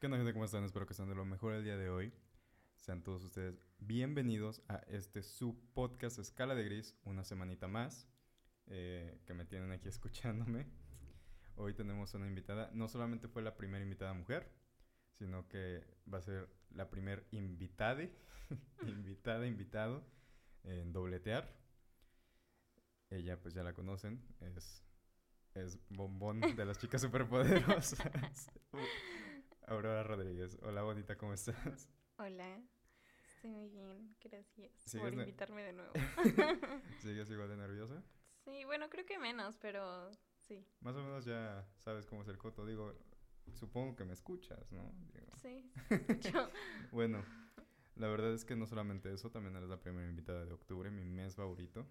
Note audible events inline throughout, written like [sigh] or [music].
¿Qué onda, gente? ¿Cómo están? Espero que estén de lo mejor el día de hoy. Sean todos ustedes bienvenidos a este su podcast Escala de Gris, una semanita más, eh, que me tienen aquí [laughs] escuchándome. Hoy tenemos una invitada, no solamente fue la primera invitada mujer, sino que va a ser la primer invitada, [laughs] invitada, invitado en dobletear. Ella, pues ya la conocen, es, es bombón de las chicas superpoderosas. [laughs] Aurora Rodríguez. Hola, bonita, ¿cómo estás? Hola, estoy muy bien, gracias ¿Sigues por invitarme de nuevo. [laughs] ¿Sigues igual de nerviosa? sí, bueno, creo que menos, pero sí, Más o menos ya sabes cómo es el coto. Digo, supongo que me escuchas, ¿no? Digo, sí, [laughs] sí, escucho. Bueno, la verdad es que no solamente eso, también eres la primera invitada de octubre, mi mes favorito.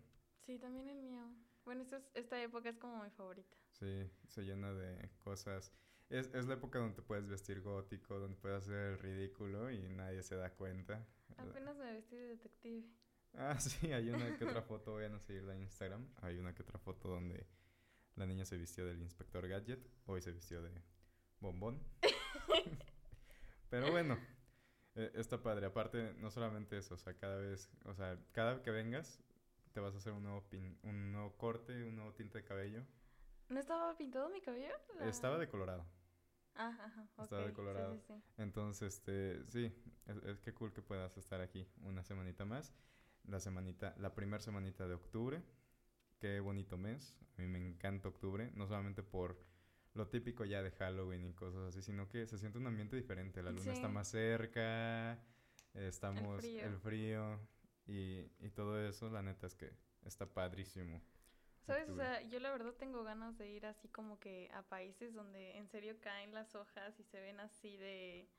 sí, también el mío. Bueno, esta, es- esta época es como mi favorita. Sí, se llena de cosas. Es, es la época donde te puedes vestir gótico, donde puedes hacer el ridículo y nadie se da cuenta. Apenas me vestí de detective. Ah, [laughs] sí, hay una que otra [laughs] foto, vayan a seguirla en Instagram. Hay una que otra foto donde la niña se vistió del inspector Gadget, hoy se vistió de bombón. [laughs] Pero bueno, eh, está padre. Aparte, no solamente eso, o sea, cada vez, o sea, cada que vengas, te vas a hacer un nuevo, pin- un nuevo corte, un nuevo tinte de cabello. ¿No estaba pintado mi cabello? La- Estaba de colorado. Ah, ajá, de colorado. Sí, sí, sí. Entonces, este, sí, es, es que cool que puedas estar aquí una semanita más. La semanita, la primera semanita de octubre. Qué bonito mes. A mí me encanta octubre, no solamente por lo típico ya de Halloween y cosas así, sino que se siente un ambiente diferente. La luna está más cerca, estamos frío. el frío y, y todo eso, la neta es que está padrísimo. ¿Sabes? O sea, yo la verdad tengo ganas de ir así como que a países donde en serio caen las hojas y se ven así de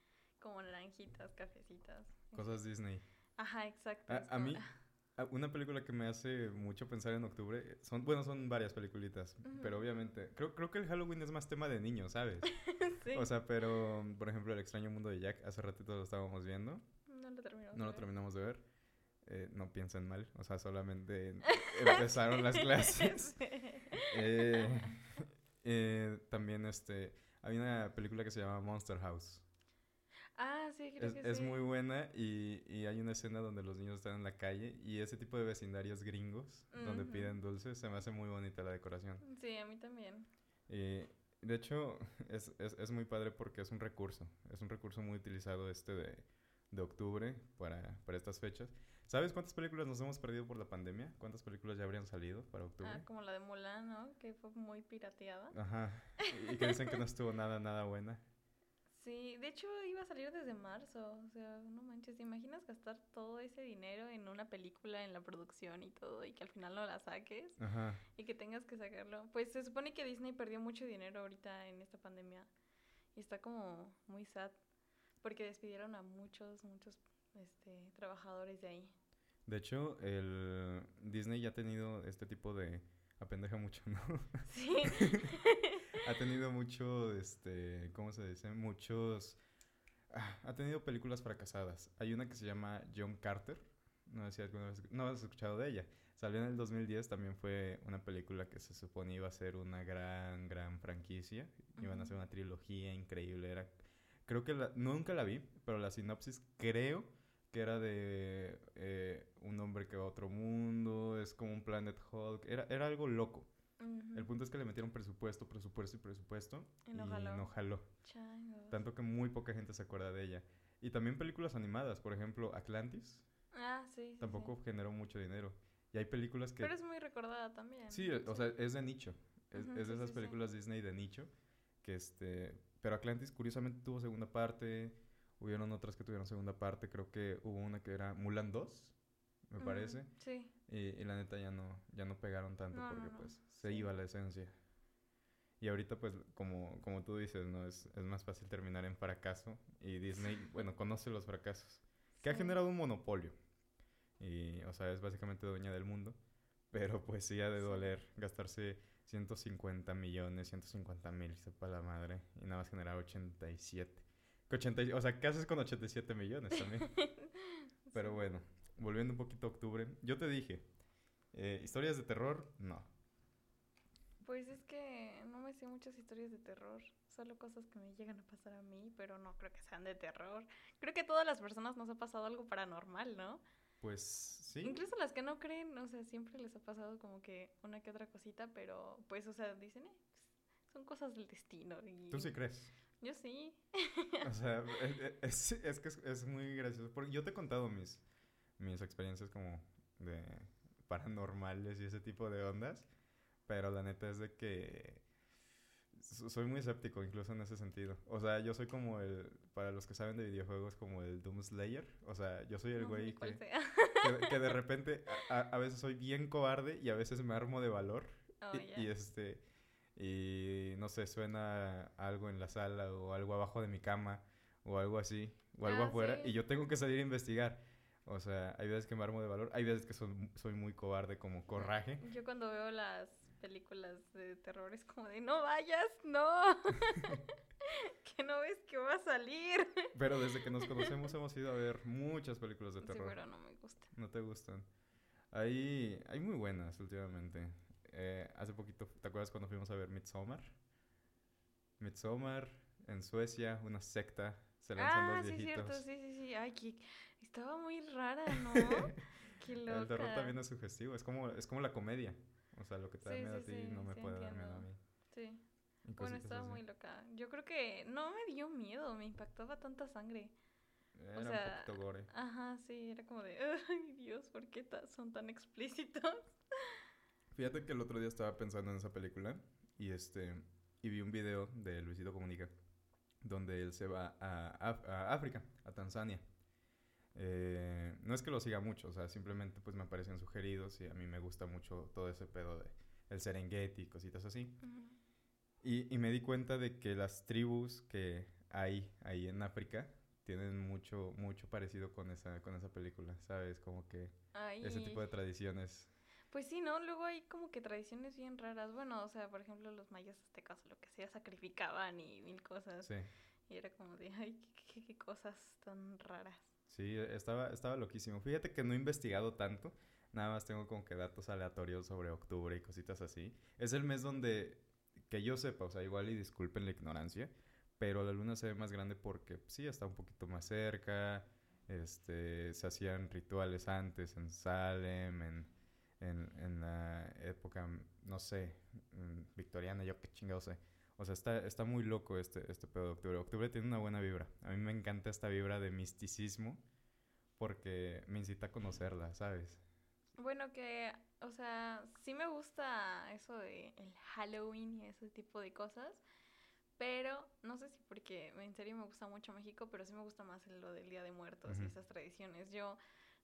como naranjitas, cafecitas. Cosas Disney. Ajá, exacto. A, a como- mí, [laughs] una película que me hace mucho pensar en octubre, son, bueno, son varias peliculitas, Ujú. pero obviamente, creo, creo que el Halloween es más tema de niños, ¿sabes? [laughs] sí. O sea, pero, por ejemplo, El extraño mundo de Jack, hace ratito lo estábamos viendo, no lo terminamos. no de lo ver. terminamos de ver, eh, no piensen mal, o sea, solamente empezaron las clases. [laughs] Eh, eh, también, este, hay una película que se llama Monster House. ah, sí, creo Es, que es sí. muy buena y, y hay una escena donde los niños están en la calle y ese tipo de vecindarios gringos donde piden dulces, se me hace muy bonita la decoración. Sí, a mí también. Y de hecho es, es, es muy padre porque es un recurso, es un recurso muy utilizado este de, de octubre para, para estas fechas. ¿Sabes cuántas películas nos hemos perdido por la pandemia? ¿Cuántas películas ya habrían salido para octubre? Ah, como la de Mulan, ¿no? Que fue muy pirateada. Ajá, y que dicen que no estuvo nada, nada buena. Sí, de hecho iba a salir desde marzo. O sea, no manches, ¿te imaginas gastar todo ese dinero en una película, en la producción y todo, y que al final no la saques? Ajá. Y que tengas que sacarlo. Pues se supone que Disney perdió mucho dinero ahorita en esta pandemia. Y está como muy sad. Porque despidieron a muchos, muchos este, trabajadores de ahí. De hecho, el Disney ya ha tenido este tipo de... Apendeja mucho, ¿no? [laughs] Sí. [laughs] ha tenido mucho, este, ¿cómo se dice? Muchos... ah, ha tenido películas fracasadas. Hay una que se llama John Carter. No sé si alguna vez... No has escuchado de ella. Salió en el 2010. También fue una película que se suponía iba a ser una gran, gran franquicia. Iban a hacer una trilogía increíble. Era... Creo que la... Nunca la vi, pero la sinopsis creo que era de eh, un hombre que va a otro mundo. Es como un Planet Hulk. Era, era algo loco. Ujú. El punto es que le metieron presupuesto, presupuesto y presupuesto. Y no jaló. no jaló. Tanto que muy poca gente se acuerda de ella. Y también películas animadas. Por ejemplo, Atlantis Ah, sí. sí, tampoco sí. generó mucho dinero. Y hay películas que... Pero es muy recordada también. Sí, o sea, es de nicho. Es, Ujú, es de sí, esas sí, sí. películas Disney de nicho. Que este... Pero Atlantis curiosamente tuvo segunda parte. Hubieron otras que tuvieron segunda parte. Creo que hubo una que era Mulan 2, me Ujú, parece. Sí. Y, y la neta ya no, ya no pegaron tanto No, porque no. pues se iba la esencia. Y ahorita pues como, como tú dices, ¿no? Es, es más fácil terminar en fracaso. Y Disney, [laughs] bueno, conoce los fracasos. Que ha generado un monopolio. Y, o sea, es básicamente dueña del mundo. Pero pues sí ha de doler gastarse 150 millones, 150 mil, sepa la madre. Y nada más generar 87. Que 80 o sea, ¿qué haces con 87 millones también? [laughs] Pero bueno, volviendo un poquito a octubre. Yo te dije, eh, historias de terror, no. Pues es que no me sé muchas historias de terror. solo cosas que me llegan a pasar a mí, pero no creo que sean de terror. Creo que a todas las personas nos ha pasado algo paranormal, ¿no? Pues sí. Incluso las que no creen, o sea, siempre les ha pasado como que una que otra cosita, pero pues, o sea, dicen, eh, pues, son cosas del destino. Y... ¿Tú sí crees? Yo sí. [laughs] o sea, es, es, que es, es, muy gracioso. Porque yo te he contado mis, mis experiencias como de [laughs] paranormales y ese tipo de ondas. Pero la neta es de que soy muy escéptico incluso en ese sentido. O sea, yo soy como el, para los que saben de videojuegos, como el Doom Slayer. O sea, yo soy el güey que, que, de [laughs] repente a, a, veces soy bien cobarde y a veces me armo de valor. Oh, y, y, este, y no sé, suena algo en la sala o algo abajo de mi cama o algo así, o algo Ah, afuera, sí. y yo tengo que salir a investigar. O sea, hay veces que me armo de valor, hay veces que son- soy muy cobarde, como coraje. Yo cuando veo las películas de terror es como de, no vayas, no. [laughs] [laughs] que no ves que va a salir. Pero desde que nos [laughs] conocemos hemos ido a ver muchas películas de Sí, terror. pero no me gusta. ¿No te gustan? Hay, hay muy buenas últimamente. Eh, hace poquito, ¿te acuerdas cuando fuimos a ver Midsommar? Midsommar, en Suecia, una secta, se lanzan Ah, dos sí, viejitos. cierto, sí, sí, sí. Ay, que estaba muy rara, ¿no? [laughs] Qué loca. El terror también es sugestivo, es como, es como la comedia. O sea, lo que te da Sí, miedo a ti sí, no me puede dar miedo a mí. Sí. Bueno, estaba así. muy loca. Yo creo que no me dio miedo, me impactaba tanta sangre. Era sea, un poquito gore. Ajá, sí, era como de, [laughs] ay Dios, ¿por qué son tan explícitos? [laughs] Fíjate que el otro día estaba pensando en esa película y este y vi un video de Luisito Comunica donde él se va a, Af- a África, a Tanzania. Eh, no es que lo siga mucho, o sea, simplemente pues me aparecen sugeridos y a mí me gusta mucho todo ese pedo de el Serengeti y cositas así. Y, y me di cuenta de que las tribus que hay ahí en África tienen mucho mucho parecido con esa con esa película, ¿sabes? Como que Ay, ese tipo de tradiciones. Pues sí, ¿no? Luego hay como que tradiciones bien raras. Bueno, o sea, por ejemplo, los mayas aztecas, lo que sea, sacrificaban y mil cosas. Sí. Y era como de, ay, qué, qué- qué cosas tan raras. Sí, estaba, estaba loquísimo. Fíjate que no he investigado tanto. Nada más tengo como que datos aleatorios sobre octubre y cositas así. Es el mes donde, que yo sepa, o sea, igual y disculpen la ignorancia, pero la luna se ve más grande porque pues, sí, está un poquito más cerca. Este, se hacían rituales antes en Salem, en, en, en la época, no sé, mm, victoriana, yo qué chingado sé. O sea, está, está muy loco este, este pedo de octubre. Octubre tiene una buena vibra. A mí me encanta esta vibra de misticismo porque me incita a conocerla, ¿sabes? Bueno, que, o sea, sí me gusta eso de el Halloween y ese tipo de cosas, pero no sé si porque en serio me gusta mucho México, pero sí me gusta más el- lo del Día de Muertos y esas tradiciones. Yo,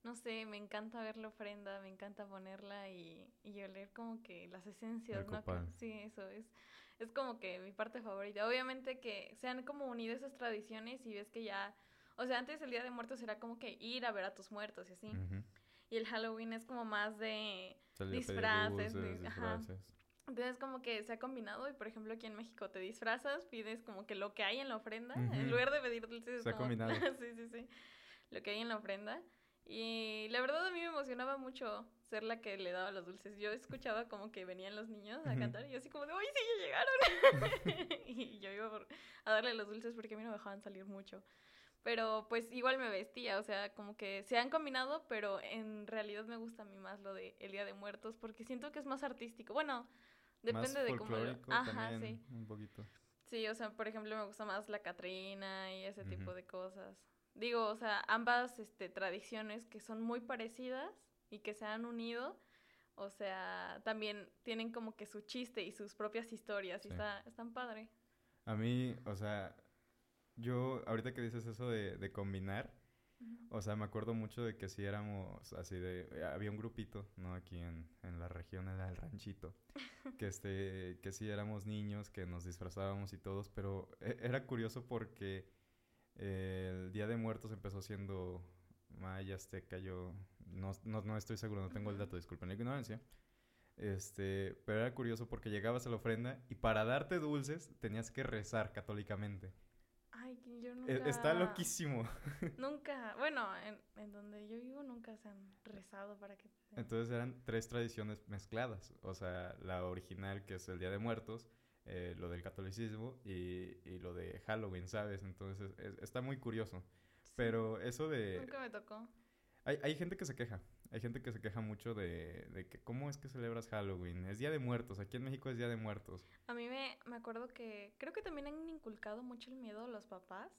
no sé, me encanta ver la ofrenda, me encanta ponerla y, y oler como que las esencias, ¿no? Sí, eso es. Es como que mi parte favorita. Obviamente que se han como unido esas tradiciones y ves que ya, o sea, antes el Día de Muertos era como que ir a ver a tus muertos y así. Y el Halloween es como más de... Disfraces, dulces, de- ajá. disfraces. Entonces como que se ha combinado y por ejemplo aquí en México te disfrazas, pides como que lo que hay en la ofrenda, en lugar de pedir dulces. es Se ha combinado. [laughs] sí, sí, sí. Lo que hay en la ofrenda. Y la verdad a mí me emocionaba mucho ser la que le daba los dulces. Yo escuchaba como que venían los niños a cantar y yo así como de, ¡ay, sí, ya llegaron! [laughs] y yo iba por- a darle los dulces porque a mí no me dejaban salir mucho. Pero pues igual me vestía, o sea, como que se han combinado, pero en realidad me gusta a mí más lo de el Día de Muertos porque siento que es más artístico. Bueno, depende Más de cómo lo... Ajá, también, sí. un poquito. Sí, o sea, por ejemplo, me gusta más la Catrina y ese tipo Ujú. de cosas. Digo, o sea, ambas este, tradiciones que son muy parecidas y que se han unido, o sea, también tienen como que su chiste y sus propias historias y está, están padre. A mí, o sea, yo, ahorita que dices eso de, de combinar, o sea, me acuerdo mucho de que sí éramos así de... eh, Había un grupito, ¿no? Aquí en, en la región, en el ranchito, [laughs] que, este, que sí éramos niños, que nos disfrazábamos y todos, pero e- era curioso porque eh, el Día de Muertos empezó siendo maya, azteca, yo no, no, no estoy seguro, no tengo el dato, disculpen la ignorancia. Este, pero era curioso porque llegabas a la ofrenda y para darte dulces tenías que rezar católicamente. Ay, yo E- nunca... Está loquísimo. [laughs] Nunca, bueno, en, en donde yo vivo nunca se han rezado para que... Entonces eran tres tradiciones mezcladas. O sea, la original, que es el Día de Muertos, eh, lo del catolicismo y, y, lo de Halloween, ¿sabes? Entonces está muy curioso. Pero eso de... Nunca me tocó. Hay, hay gente que se queja. Hay gente que se queja mucho de, de, que cómo es que celebras Halloween. Es Día de Muertos. Aquí en México es Día de Muertos. A mí me, me acuerdo que creo que también han inculcado mucho el miedo a los papás.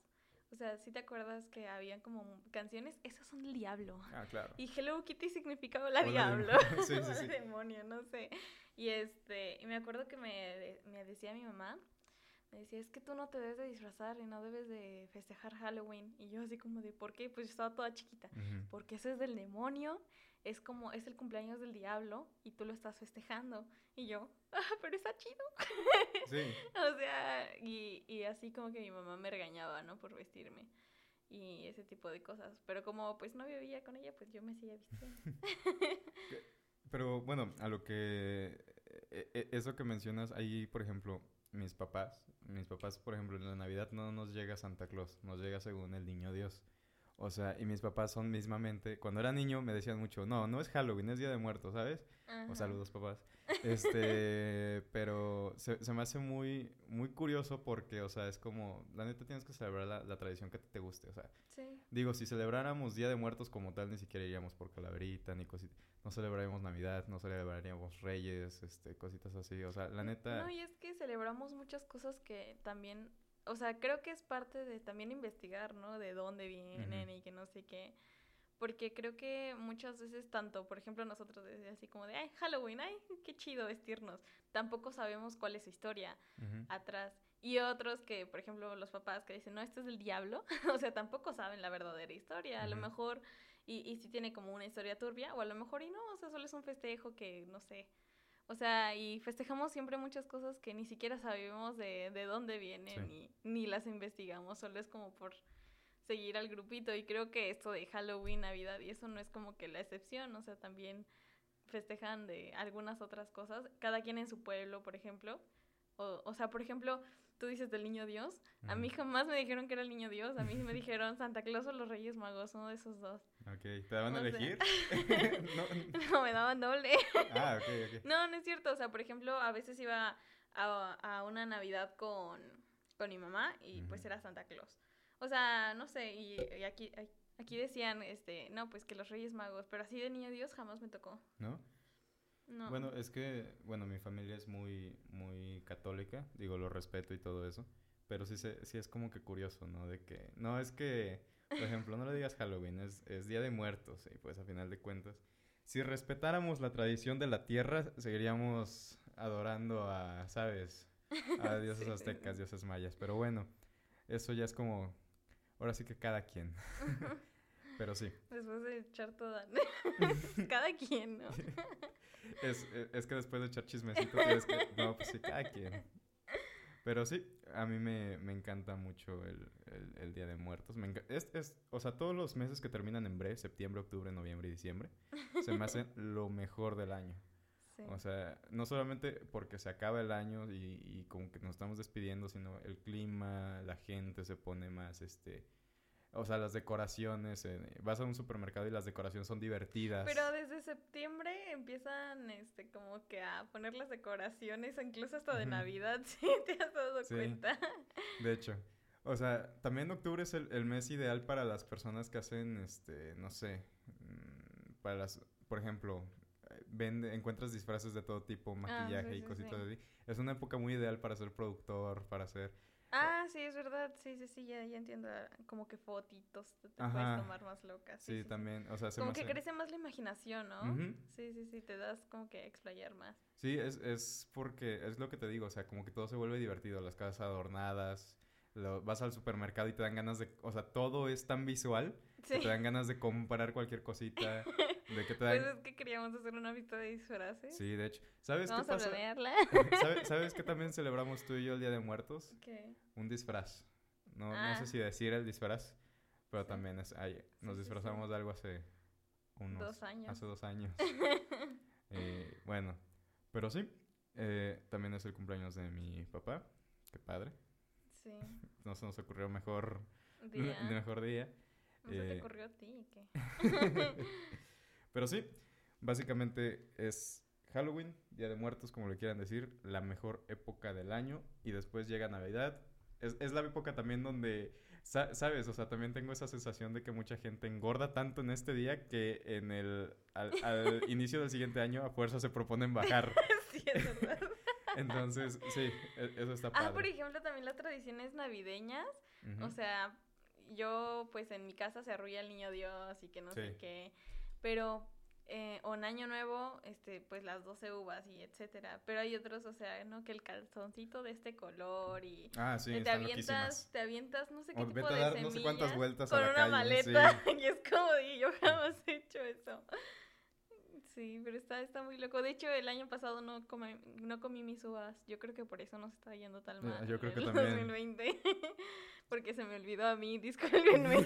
O sea, si te acuerdas que habían como canciones, esos son el diablo. Ah, claro. Y Hello Kitty significaba la diablo. [laughs] sí, sí, [laughs] sí. demonio, no sé. Y este, y me acuerdo que me, me decía mi mamá me decía, es que tú no te debes de disfrazar y no debes de festejar Halloween. Y yo así como de, ¿por qué? Pues yo estaba toda chiquita. Porque ese es del demonio, es como, es el cumpleaños del diablo y tú lo estás festejando. Y yo, [laughs] ah, pero está chido. [laughs] Sí. o sea, y, y así como que mi mamá me regañaba, ¿no? Por vestirme y ese tipo de cosas. Pero como pues no vivía con ella, pues yo me seguía vistiendo. [laughs] Pero bueno, a lo que... E, e, eso que mencionas ahí, por ejemplo, mis papás, mis papás, por ejemplo, en la Navidad no nos llega Santa Claus, nos llega según el niño Dios. O sea, y mis papás son mismamente, cuando era niño me decían mucho, no, no es Halloween, es Día de Muertos, ¿sabes? O saludos papás. Este, [laughs] pero se, se, me hace muy, muy curioso porque, o sea, es como, la neta tienes que celebrar la, la tradición que te guste, o sea. Sí. Digo, si celebráramos Día de Muertos como tal, ni siquiera iríamos por calaverita ni cositas. No celebraríamos Navidad, no celebraríamos Reyes, este, cositas así, o sea, la neta. No, y es que celebramos muchas cosas que también, o sea, creo que es parte de también investigar, ¿no? De dónde vienen y que no sé qué. Porque creo que muchas veces, tanto, por ejemplo, nosotros así como de, ay, Halloween, ay, qué chido vestirnos. Tampoco sabemos cuál es su historia atrás. Y otros que, por ejemplo, los papás que dicen, no, este es el diablo. [laughs] o sea, tampoco saben la verdadera historia. A lo mejor, y, y si tiene como una historia turbia, o a lo mejor y no, o sea, solo es un festejo que, no sé. O sea, y festejamos siempre muchas cosas que ni siquiera sabemos de, de dónde vienen, ni, ni las investigamos, solo es como por seguir al grupito. Y creo que esto de Halloween, Navidad, y eso no es como que la excepción, o sea, también festejan de algunas otras cosas, cada quien en su pueblo, por ejemplo. O, o sea, por ejemplo, tú dices del niño Dios. A mí jamás me dijeron que era el niño Dios. A mí me [laughs] dijeron Santa Claus o los Reyes Magos, uno de esos dos. Ok, ¿te daban a elegir? [laughs] [laughs] [laughs] no. me daban doble. ah, ok, ok. No, no es cierto. O sea, por ejemplo, a veces iba a, a una Navidad con, con mi mamá y pues era Santa Claus. O sea, no sé, y, aquí, aquí decían, este, no, pues que los Reyes Magos, pero así de niño Dios jamás me tocó. ¿No? No. Bueno, es que, bueno, mi familia es muy, muy católica, digo, lo respeto y todo eso, pero sí, se, sí es como que curioso, ¿no? De que, no, es que, por ejemplo, no le digas Halloween, es, es Día de Muertos, y pues a final de cuentas, si respetáramos la tradición de la tierra, seguiríamos adorando a, ¿sabes? A [laughs] dioses aztecas, dioses mayas, pero bueno, eso ya es como Ahora sí que cada quien. [laughs] Pero sí. Después de echar toda. [laughs] cada quien, ¿no? es, es, que después de echar chismecito tienes que. No, pues sí, cada quien. Pero sí, a mí me, me encanta mucho el, el, Día de Muertos. Me es, es, o sea, todos los meses que terminan en breve, septiembre, octubre, noviembre y diciembre, se me hacen [laughs] lo mejor del año. O sea, no solamente porque se acaba el año y, y, como que nos estamos despidiendo, sino el clima, la gente se pone más, este... O sea, las decoraciones, eh, vas a un supermercado y las decoraciones son divertidas. Pero desde septiembre empiezan, este, como que a poner las decoraciones, incluso hasta de Navidad, [laughs] ¿sí? ¿Te has dado cuenta? De hecho. O sea, también octubre es el, el, mes ideal para las personas que hacen, este, no sé, mm, para las, por ejemplo, vende, encuentras disfraces de todo tipo, ah, maquillaje y cositas así. Es una época muy ideal para ser productor, para hacer... Ah, sí, es verdad. Sí, sí, sí, ya, ya entiendo. Como que fotitos te, puedes tomar más locas. Sí, también. O sea, como que crece más la imaginación, ¿no? Sí, sí, sí, te das como que explayar más. Sí, es, es porque es lo que te digo. O sea, como que todo se vuelve divertido. Las casas adornadas. Lo, vas al supermercado y te dan ganas de... O sea, todo es tan visual que te dan ganas de comprar cualquier cosita. [laughs] ¿De qué te Pues es que queríamos hacer una fiesta de disfraces. Sí, de hecho. ¿Sabes Vamos qué pasa? a [laughs] ¿Sabes, ¿Sabes qué también celebramos tú y yo el Día de Muertos? ¿Qué? Un disfraz. No, no sé ah. si decir el disfraz, pero también es, ay, nos disfrazamos de algo hace unos... Dos años. Hace dos años. [laughs] eh, bueno, pero sí, eh, también es el cumpleaños de mi papá. Qué padre. Sí. [laughs] No se nos ocurrió mejor día. mejor día. No se te ocurrió a ti, ¿qué? Pero sí, básicamente es Halloween, Día de Muertos, como le quieran decir, la mejor época del año. Y después llega Navidad. Es, es la época también donde, sa- ¿sabes? O sea, también tengo esa sensación de que mucha gente engorda tanto en este día que en el, al, al [laughs] inicio del siguiente año a fuerza se proponen bajar. [laughs] sí, es verdad. [laughs] Entonces, sí, e- eso está padre. Ah, por ejemplo, también las tradiciones navideñas. O sea, yo pues en mi casa se arrulla el niño Dios y que no sé qué. Pero eh, o en Año Nuevo, este, pues las 12 uvas y etcétera. Pero hay otros, o sea, ¿no? Que el calzoncito de este color y Ah, sí, eh, te avientas, loquísimas. te avientas no sé qué O tipo de dar semillas no sé cuántas vueltas a con la una calle, sí. maleta [laughs] y es como de yo jamás he hecho eso. Sí, pero está, está muy loco. De hecho, el año pasado no comí, no comí mis uvas. Yo creo que por eso nos está yendo tan Ya, mal. yo creo que el [laughs] también. 2020. [laughs] Porque se me olvidó a mí, discúlpenme.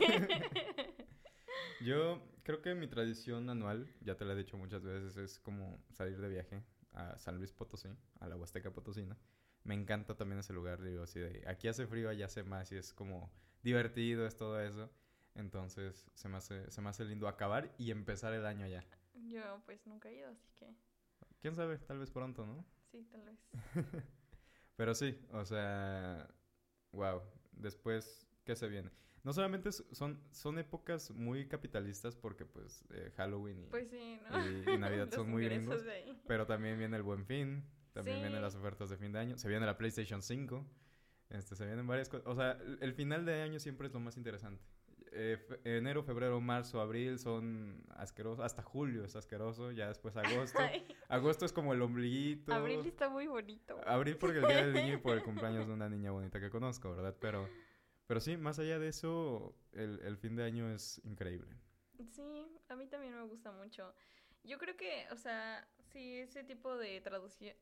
Yo creo que mi tradición anual, ya te lo he dicho muchas veces, es como salir de viaje a San Luis Potosí, a la Huasteca Potosina. Me encanta también ese lugar, digo, así de aquí hace frío, allá hace más y es como divertido, es todo eso. Entonces se me hace, se me hace lindo acabar y empezar el año ya. Yo pues nunca he ido, así que ¿Quién sabe? Tal vez pronto, ¿no? sí, tal vez. [laughs] Pero sí, o sea, wow. Después, ¿qué se viene? No solamente son, son épocas muy capitalistas porque pues eh, Halloween y, Pues sí, ¿no? y- y Navidad [laughs] son muy gringos. Pero también viene el Buen Fin, también Sí. vienen las ofertas de fin de año, se viene la PlayStation 5, este, se vienen varias cosas. O sea, el- el final de año siempre es lo más interesante. Eh, fe- enero, febrero, marzo, abril son asquerosos, hasta julio es asqueroso, ya después agosto. [laughs] Ay, Agosto es como el ombliguito. Abril está muy bonito. Abril porque el día del niño y por el [laughs] cumpleaños de una niña bonita que conozco, ¿verdad? Pero, pero sí, más allá de eso, el, el fin de año es increíble. Sí, a mí también me gusta mucho. Yo creo que, o sea, sí, ese tipo de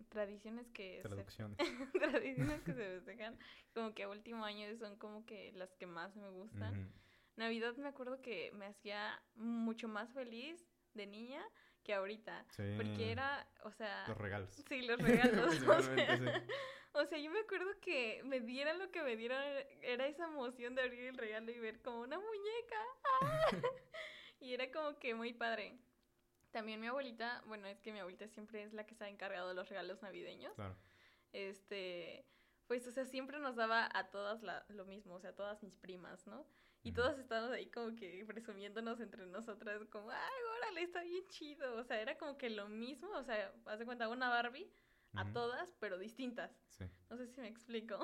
tradiciones que se, Traducciones. [laughs] tradiciones que se festejan, como que a último año son como que las que más me gustan. Navidad me acuerdo que me hacía mucho más feliz de niña que ahorita, Sí. porque era, o sea, Los regalos. sí, los [laughs] regalos. o, sea, sí. [laughs] o sea, yo me acuerdo que me dieran lo que me dieran, era esa emoción de abrir el regalo y ver como una muñeca. ¡ah! [laughs] y era como que muy padre. También mi abuelita, bueno, es que mi abuelita siempre es la que se ha encargado de los regalos navideños. Claro. Este, pues, o sea, siempre nos daba a todas la- lo mismo, o sea, a todas mis primas, ¿no? Y Ujú. todas estábamos ahí como que presumiéndonos entre nosotras, como, ay, órale, está bien chido. O sea, era como que lo mismo, o sea, haz de cuenta, una Barbie a todas, pero distintas. Sí. No sé si me explico.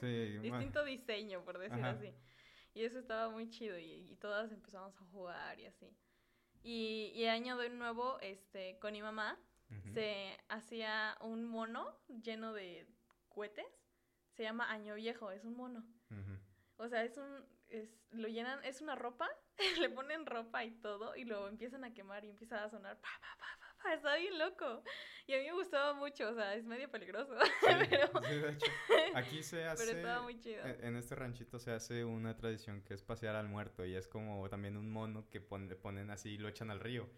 Sí, [laughs] Distinto diseño, por decir Ajá. así. Y eso estaba muy chido y, y todas empezamos a jugar y así. Y, y año de nuevo, este, con mi mamá, se hacía un mono lleno de cohetes. Se llama Año Viejo, es un mono. O sea, es un, es, lo llenan, es una ropa, [laughs] le ponen ropa y todo, y lo empiezan a quemar y empieza a sonar, pa, pa, pa, pa, pa, está bien loco. Y a mí me gustaba mucho, o sea, es medio peligroso, [laughs] Sí, pero, sí, de hecho, aquí se [laughs] hace... pero estaba muy chido. En en este ranchito se hace una tradición que es pasear al muerto y es como también un mono que pon- le ponen así y lo echan al río.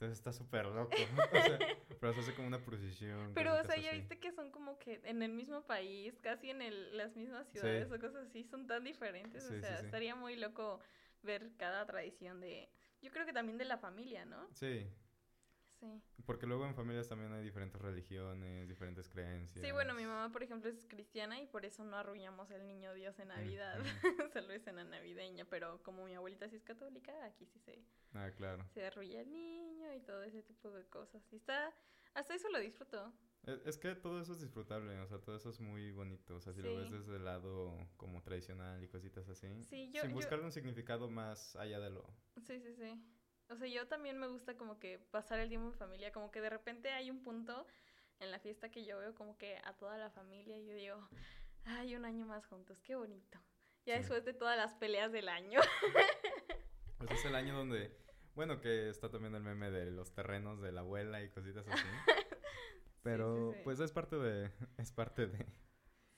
Entonces está súper loco. [laughs] O sea, pero se hace como una procesión. Pero, o sea, ya así. viste que son como que en el mismo país, casi en el, las mismas ciudades o cosas así, son tan diferentes. Sí, o sea, sí. estaría muy loco ver cada tradición de... Yo creo que también de la familia, ¿no? Sí, Sí. porque luego en familias también hay diferentes religiones, diferentes creencias. Sí, bueno, mi mamá, por ejemplo, es cristiana y por eso no arruinamos el niño Dios en Navidad. Solo [laughs] es en la navideña, pero como mi abuelita sí es católica, aquí sí se, Ah, claro. se arrulla el niño y todo ese tipo de cosas. Y está... Hasta eso lo disfruto. Es, es que todo eso es disfrutable, o sea, todo eso es muy bonito. O sea, si lo ves desde el lado como tradicional y cositas así. Sí, yo- sin yo- buscarle un significado más allá de lo... Sí, sí, sí. O sea, yo también me gusta como que pasar el tiempo en familia, como que de repente hay un punto en la fiesta que yo veo como que a toda la familia y yo digo, ay, un año más juntos, qué bonito. Ya Sí. después de todas las peleas del año. [laughs] Pues es el año donde... Bueno, que está también el meme de los terrenos de la abuela y cositas así. [laughs] Pero sí. pues es parte de... Es parte de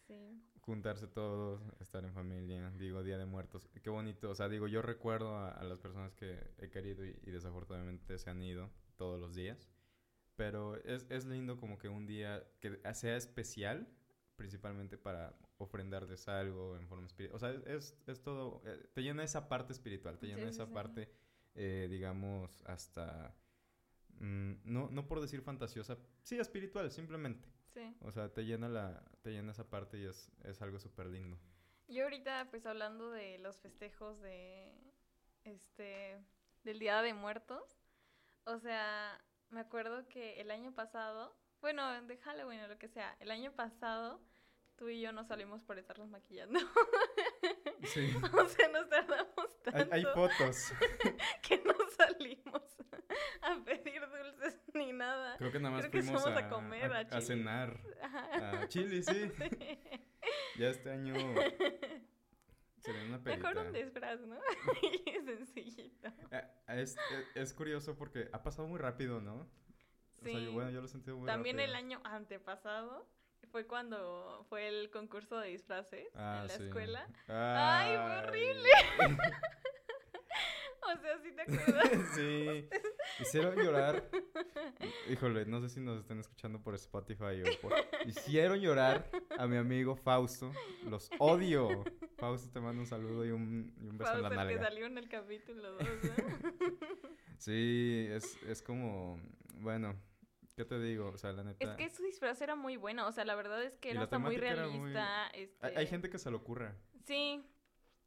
Sí. Juntarse todos, estar en familia, digo, Día de Muertos. Qué bonito, o sea, digo, yo recuerdo a, a las personas que he querido y, y desafortunadamente se han ido todos los días, pero es, es lindo como que un día que sea especial, principalmente para ofrendarles algo en forma espiritual. O sea, es, es, todo, eh, te llena esa parte espiritual, te llena sí, esa sí. parte, eh, digamos, hasta mm, no, no por decir fantasiosa, sí, espiritual, simplemente. Sí. O sea, te llena, la, te llena esa parte y es, es algo súper lindo. Yo ahorita, pues hablando de los festejos de, este, del Día de Muertos, o sea, me acuerdo que el año pasado, bueno, de Halloween o lo que sea, el año pasado tú y yo no salimos por estarnos maquillando. [laughs] Sí. [laughs] o sea, nos tardamos Hay, tanto hay fotos. [laughs] que no salimos a pedir dulces ni nada. Creo que nada más Creo que fuimos fuimos a, a comer, a a cenar. Ajá. A Chile, sí. [laughs] Sí. Ya este año sería una película. Mejor un disfraz, ¿no? Y sencillito. Eh, Es, es, es curioso porque ha pasado muy rápido, ¿no? O sea, Sí. yo, bueno, yo lo he sentido muy También el rápido. año antepasado fue cuando fue el concurso de disfraces Ah, en la sí. escuela. Ay, fue horrible. [laughs] O sea, ¿sí te acuerdas? [laughs] sí. Hicieron llorar. Híjole, no sé si nos están escuchando por Spotify o por... [laughs] Hicieron llorar a mi amigo Fausto. Los odio. Fausto, te mando un saludo y un, y un beso en la Fausto, el que nalga. salió en el capítulo 2, ¿no? Sí, es, es como... Bueno, ¿qué te digo? O sea, la neta... Es que su disfraz era muy bueno, o sea, la verdad es que era hasta muy realista. hay, este, hay gente que se lo ocurre. Sí,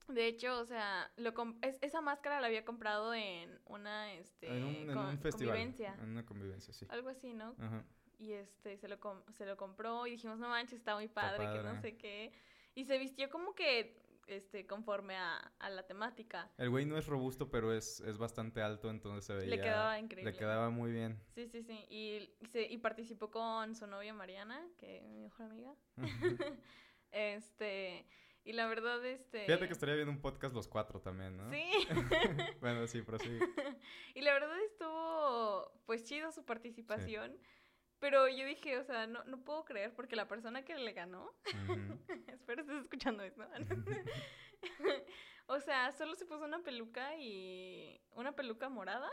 de hecho, o sea, lo com- es- esa máscara la había comprado en una, este, En un, en con- un festival. convivencia, En una convivencia, sí. algo así, ¿no? Ajá. Y este, se lo, com- se lo compró y dijimos, no manches, está muy padre, que no sé qué. Y se vistió como que, este, conforme a, a la temática. El güey no es robusto, pero es, es bastante alto, entonces se veía... Le quedaba increíble. Le quedaba muy bien. Sí, sí, sí. Y, y se- y participó con su novia Mariana, que es mi mejor amiga. [laughs] este, y la verdad, este... Fíjate que estaría bien un podcast los cuatro también, ¿no? Sí. [laughs] bueno, sí, pero sí. [laughs] y la verdad estuvo, pues, chido su participación. Pero yo dije, o sea, no, no puedo creer porque la persona que le ganó, [laughs] espero estés escuchando esto. [laughs] o sea, solo se puso una peluca y una peluca morada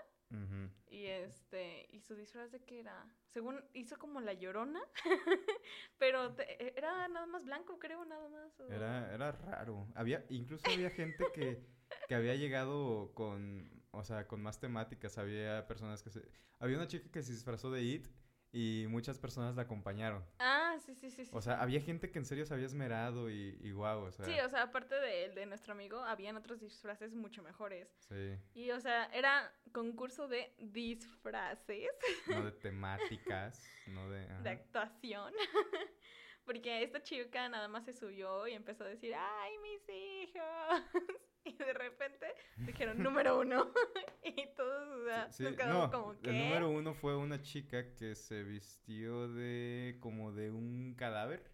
y este y su disfraz de qué era, según hizo como la llorona, [laughs] pero te- era nada más blanco, creo, nada más. o- Era, era raro. Había, incluso había gente que, que había llegado con, o sea, con más temáticas. Había personas que se... Había una chica que se disfrazó de It y muchas personas la acompañaron. Ah, sí, sí, sí, sí. O sí. sea, había gente que en serio se había esmerado y, y guau, o sea... Sí, o sea, aparte de, de nuestro amigo, habían otros disfraces mucho mejores. sí, Y, o sea, era concurso de disfraces, no de [laughs] temáticas, no de... de actuación. [laughs] Porque esta chica nada más se subió y empezó a decir, ¡ay, mis hijos! [laughs] [laughs] Y de repente dijeron, número uno. [laughs] y todos, o sea, Sí, nos sí, quedamos no, como, el ¿qué? número uno fue una chica que se vistió de como de un cadáver.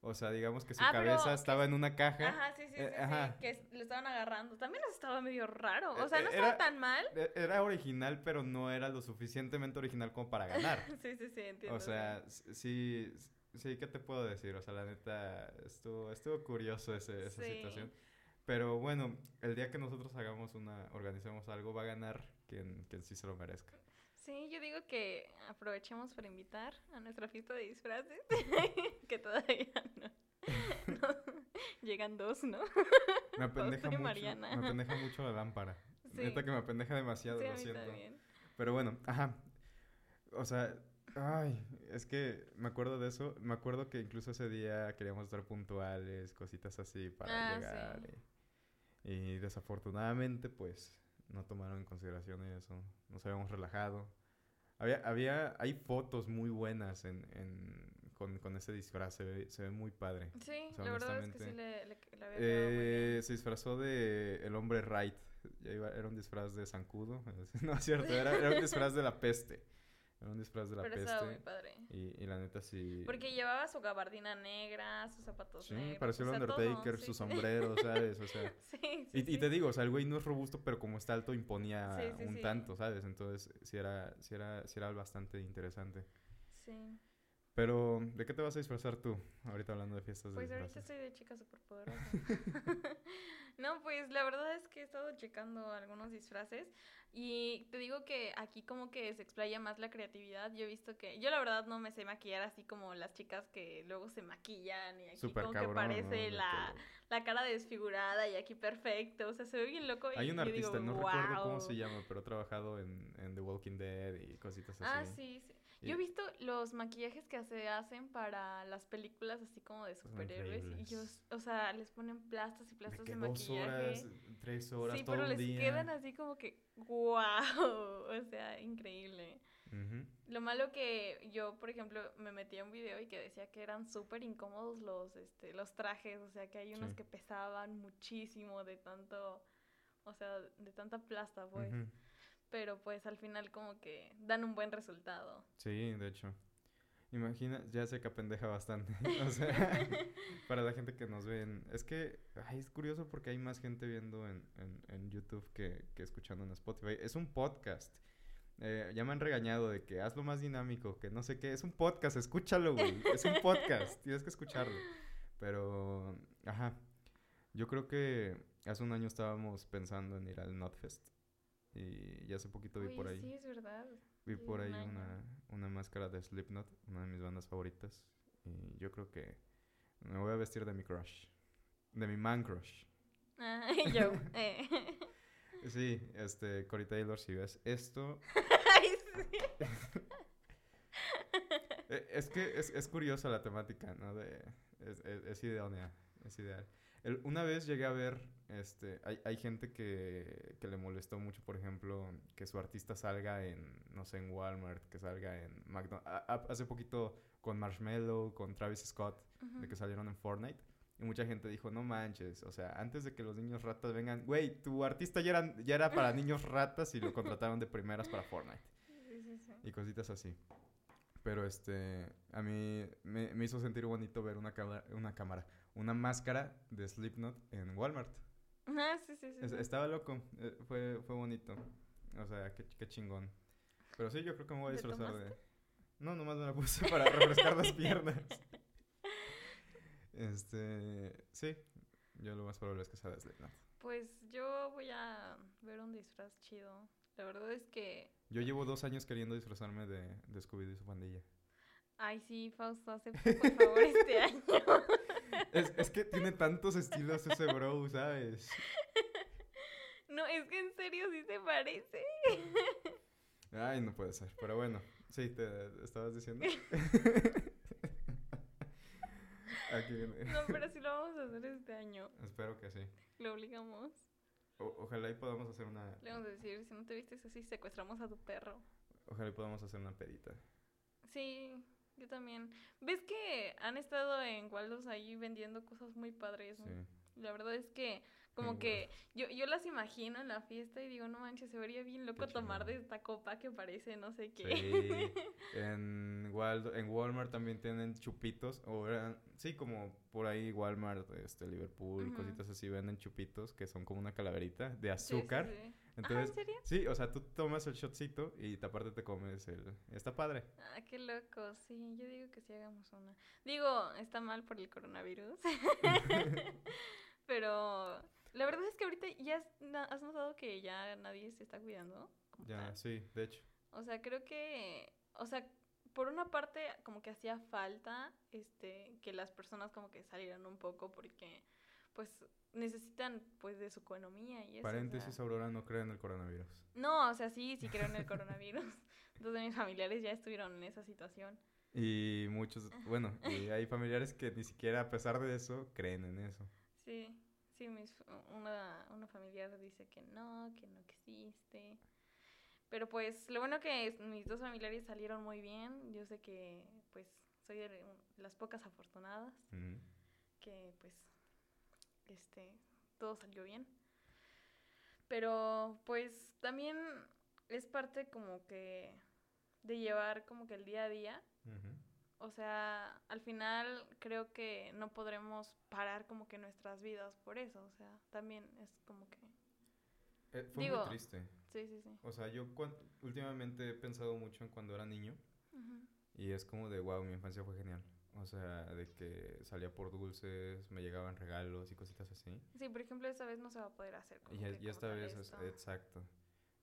O sea, digamos que su Ah, cabeza que estaba es- en una caja. Ajá, sí, sí, sí, Eh, sí, ajá. que lo estaban agarrando. También estaba medio raro. O Eh, sea, no eh, estaba era- tan mal. E- Era original, pero no era lo suficientemente original como para ganar. [laughs] Sí, sí, sí, entiendo. o sea, sí, sí, ¿qué te puedo decir? O sea, la neta, estuvo, estuvo curioso ese, esa Sí. situación. Pero bueno, el día que nosotros hagamos una, organicemos algo, va a ganar quien, quien sí se lo merezca. Sí, yo digo que aprovechemos para invitar a nuestra fiesta de disfraces, [laughs] que todavía no, no- llegan dos, ¿no? Me apendeja mucho, Mariana. me apendeja mucho la lámpara. Sí. Neta que me apendeja demasiado, Sí, a lo mí siento. también. Pero bueno, ajá. O sea, ay, es que me acuerdo de eso. Me acuerdo que incluso ese día queríamos estar puntuales, cositas así para Ah, llegar. sí. Y, y desafortunadamente, pues, no tomaron en consideración eso. Nos habíamos relajado. Había, había, hay fotos muy buenas en, en, con, con ese disfraz. Se ve, se ve muy padre. Sí, O sea, la verdad es que sí le, le- le había muy. Eh, se disfrazó de el hombre Wright. Era un disfraz de zancudo. [laughs] No es cierto, era, era un disfraz de la peste. Era un disfraz de la Pero estaba muy peste. padre. Y, y la neta sí. Porque llevaba su gabardina negra, sus zapatos Sí, negros. pareció o el todo, Undertaker, sí, su sí. sombrero, ¿sabes? O sea. [laughs] Sí, sí, Y, y sí. te digo, o sea, el güey no es robusto, pero como está alto imponía Sí, sí, un sí. tanto, ¿sabes? Entonces sí era, sí era, sí era bastante interesante. Sí. Pero, ¿de qué te vas a disfrazar tú? Ahorita hablando de fiestas de Pues ahorita estoy de chica superpoderosa. [laughs] [laughs] No, pues la verdad es que he estado checando algunos disfraces y te digo que aquí como que se explaya más la creatividad. Yo he visto que, yo la verdad no me sé maquillar así como las chicas que luego se maquillan y aquí Súper como cabrón, que parece ¿no? la, la cara desfigurada y aquí perfecto. O sea, se ve bien loco. Hay y un artista, digo, no recuerdo cómo se llama, pero ha trabajado en, en The Walking Dead y cositas Ah, así. sí, sí. Yo he visto los maquillajes que se hacen para las películas así como de superhéroes y ellos, o sea, les ponen plastas y plastas de dos maquillaje. horas, tres horas, sí, todo pero un les día. quedan así como que wow, [laughs] o sea, increíble. Lo malo que yo, por ejemplo, me metí a un video y que decía que eran súper incómodos los, este, los trajes, o sea, que hay unos Sí. que pesaban muchísimo de tanto, o sea, de tanta plasta, pues. Pero pues al final como que dan un buen resultado. Sí, de hecho. Imagina, ya sé que apendeja bastante. [laughs] o sea, [laughs] para la gente que nos ven. Es que ay, es curioso porque hay más gente viendo en, en, en YouTube que, que escuchando en Spotify. Es un podcast. Eh, ya me han regañado de que hazlo más dinámico, que no sé qué. Es un podcast, escúchalo, güey. Es un podcast, [laughs] tienes que escucharlo. Pero, ajá. Yo creo que hace un año estábamos pensando en ir al Notfest. Y ya hace poquito vi Uy, por ahí. sí, es verdad. Vi Sí, por ahí una, una máscara de Slipknot, una de mis bandas favoritas. Y yo creo que me voy a vestir de mi crush. De mi man crush. Ah, yo, [laughs] eh. Sí, este, Cory Taylor, si ves esto. [laughs] Ay, sí. [laughs] eh, Es que es, es curiosa la temática, ¿no? De, es, es, es idónea, es ideal. El- una vez llegué a ver, este, hay, hay gente que, que le molestó mucho, por ejemplo, que su artista salga en, no sé, en Walmart, que salga en McDonald's. Hace poquito con Marshmello, con Travis Scott, de que salieron en Fortnite. Y mucha gente dijo, no manches, o sea, antes de que los niños ratas vengan, güey, tu artista ya era, ya era para [laughs] niños ratas y lo contrataron de primeras para Fortnite. Sí, sí, sí. Y cositas así. Pero este, a mí me, me hizo sentir bonito ver una, una cámara, una máscara de Slipknot en Walmart. Ah, sí, sí, sí. Es- sí. estaba loco, eh, fue, fue bonito. O sea, qué, qué chingón. Pero sí, yo creo que me voy a ¿Te disfrazar de... No, nomás me la puse para refrescar las [laughs] piernas. Este, sí, yo lo más probable es que sea de Slipknot. Pues yo voy a ver un disfraz chido. La verdad es que, Yo llevo dos años queriendo disfrazarme de, de Scooby-Doo y su pandilla. ay sí, Fausto, acepta por favor este [laughs] año. Es, es que tiene tantos estilos ese bro, ¿sabes? No, es que en serio sí se parece. Ay, no puede ser. Pero bueno, sí, te estabas diciendo. [laughs] Aquí viene. No, pero sí lo vamos a hacer este año. Espero que sí. Lo obligamos. O- ojalá y podamos hacer una. Le vamos a decir, si no te vistes así, secuestramos a tu perro. Ojalá y podamos hacer una pedita. Sí, yo también. ¿Ves que han estado en Waldos ahí vendiendo cosas muy padres? ¿no? Sí. La verdad es que como que yo, yo las imagino en la fiesta y digo, no manches, se vería bien loco Qué tomar de esta copa que parece no sé qué. Sí. [laughs] En, Waldo- en Walmart también tienen chupitos. O eran, sí, como por ahí Walmart, este, Liverpool, Ujú. cositas así, venden chupitos que son como una calaverita de azúcar. sí. Entonces, ah, ¿en serio? sí, o sea, tú tomas el shotcito y te- aparte te comes el... Está padre. Ah, qué loco, sí, yo digo que sí hagamos una. Digo, está mal por el coronavirus. [laughs] [laughs] Pero la verdad es que ahorita ya has, notado que ya nadie se está cuidando. Ya, tal? sí, de hecho. O sea, creo que, o sea, por una parte como que hacía falta este que las personas como que salieran un poco porque pues necesitan pues de su economía y eso. o sea. Paréntesis, Aurora no cree en el coronavirus. No, o sea, sí, sí creo en el coronavirus. [laughs] Dos de mis familiares ya estuvieron en esa situación. Y muchos, bueno, y hay familiares que ni siquiera a pesar de eso creen en eso. Sí, sí, mis, una, una familiar dice que no, que no existe. Pero pues lo bueno que es- mis dos familiares salieron muy bien. Yo sé que pues soy de las pocas afortunadas que pues este todo salió bien. Pero pues también es parte como que de llevar como que el día a día. O sea, al final creo que no podremos parar como que nuestras vidas por eso. O sea, también es como que... Eh, fue Digo- muy triste. Sí, sí, sí. O sea, yo últimamente he pensado mucho en cuando era niño y es como de, wow, mi infancia fue genial. O sea, de que salía por dulces, me llegaban regalos y cositas así. Sí, por ejemplo, esta vez no se va a poder hacer. Y, esta vez, exacto.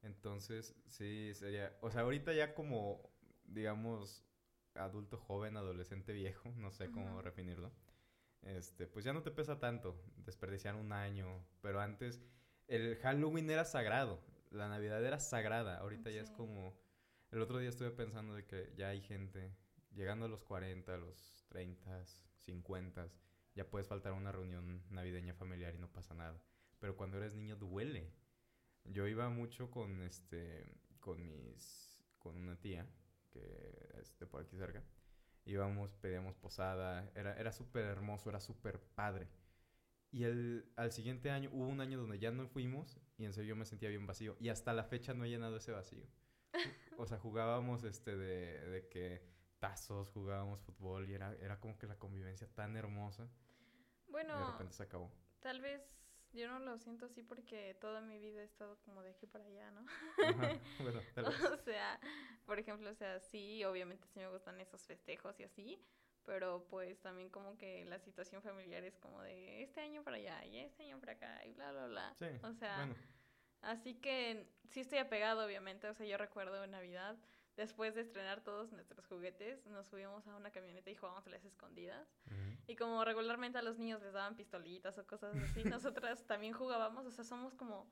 Entonces, sí, sería, o sea, ahorita ya como, digamos, adulto joven, adolescente viejo, no sé cómo definirlo, este, pues ya no te pesa tanto desperdiciar un año, pero antes el Halloween era sagrado, la Navidad era sagrada, ahorita ya es como, el otro día estuve pensando de que ya hay gente llegando a los 40, a los 30, 50, ya puedes faltar a una reunión navideña familiar y no pasa nada, pero cuando eres niño duele. Yo iba mucho con este con mis con una tía que este por aquí cerca. Íbamos, pedíamos posada, era era súper hermoso, era súper padre. Y el, al siguiente año hubo un año donde ya no fuimos y en serio yo me sentía bien vacío. Y hasta la fecha no he llenado ese vacío. [laughs] O sea, jugábamos este de, de que tazos, jugábamos fútbol y era, era como que la convivencia tan hermosa. Bueno, de repente se acabó. Tal vez yo no lo siento así porque toda mi vida he estado como de aquí para allá, ¿no? [laughs] bueno, o sea, por ejemplo, o sea, sí, obviamente sí me gustan esos festejos y así, pero pues también como que la situación familiar es como de este año para allá y este año para acá y bla, bla, bla. Sí, o sea, así que sí estoy apegado, obviamente, o sea, yo recuerdo Navidad después de estrenar todos nuestros juguetes, nos subimos a una camioneta y jugábamos a las escondidas. Y como regularmente a los niños les daban pistolitas o cosas así, [laughs] nosotras también jugábamos, o sea, somos como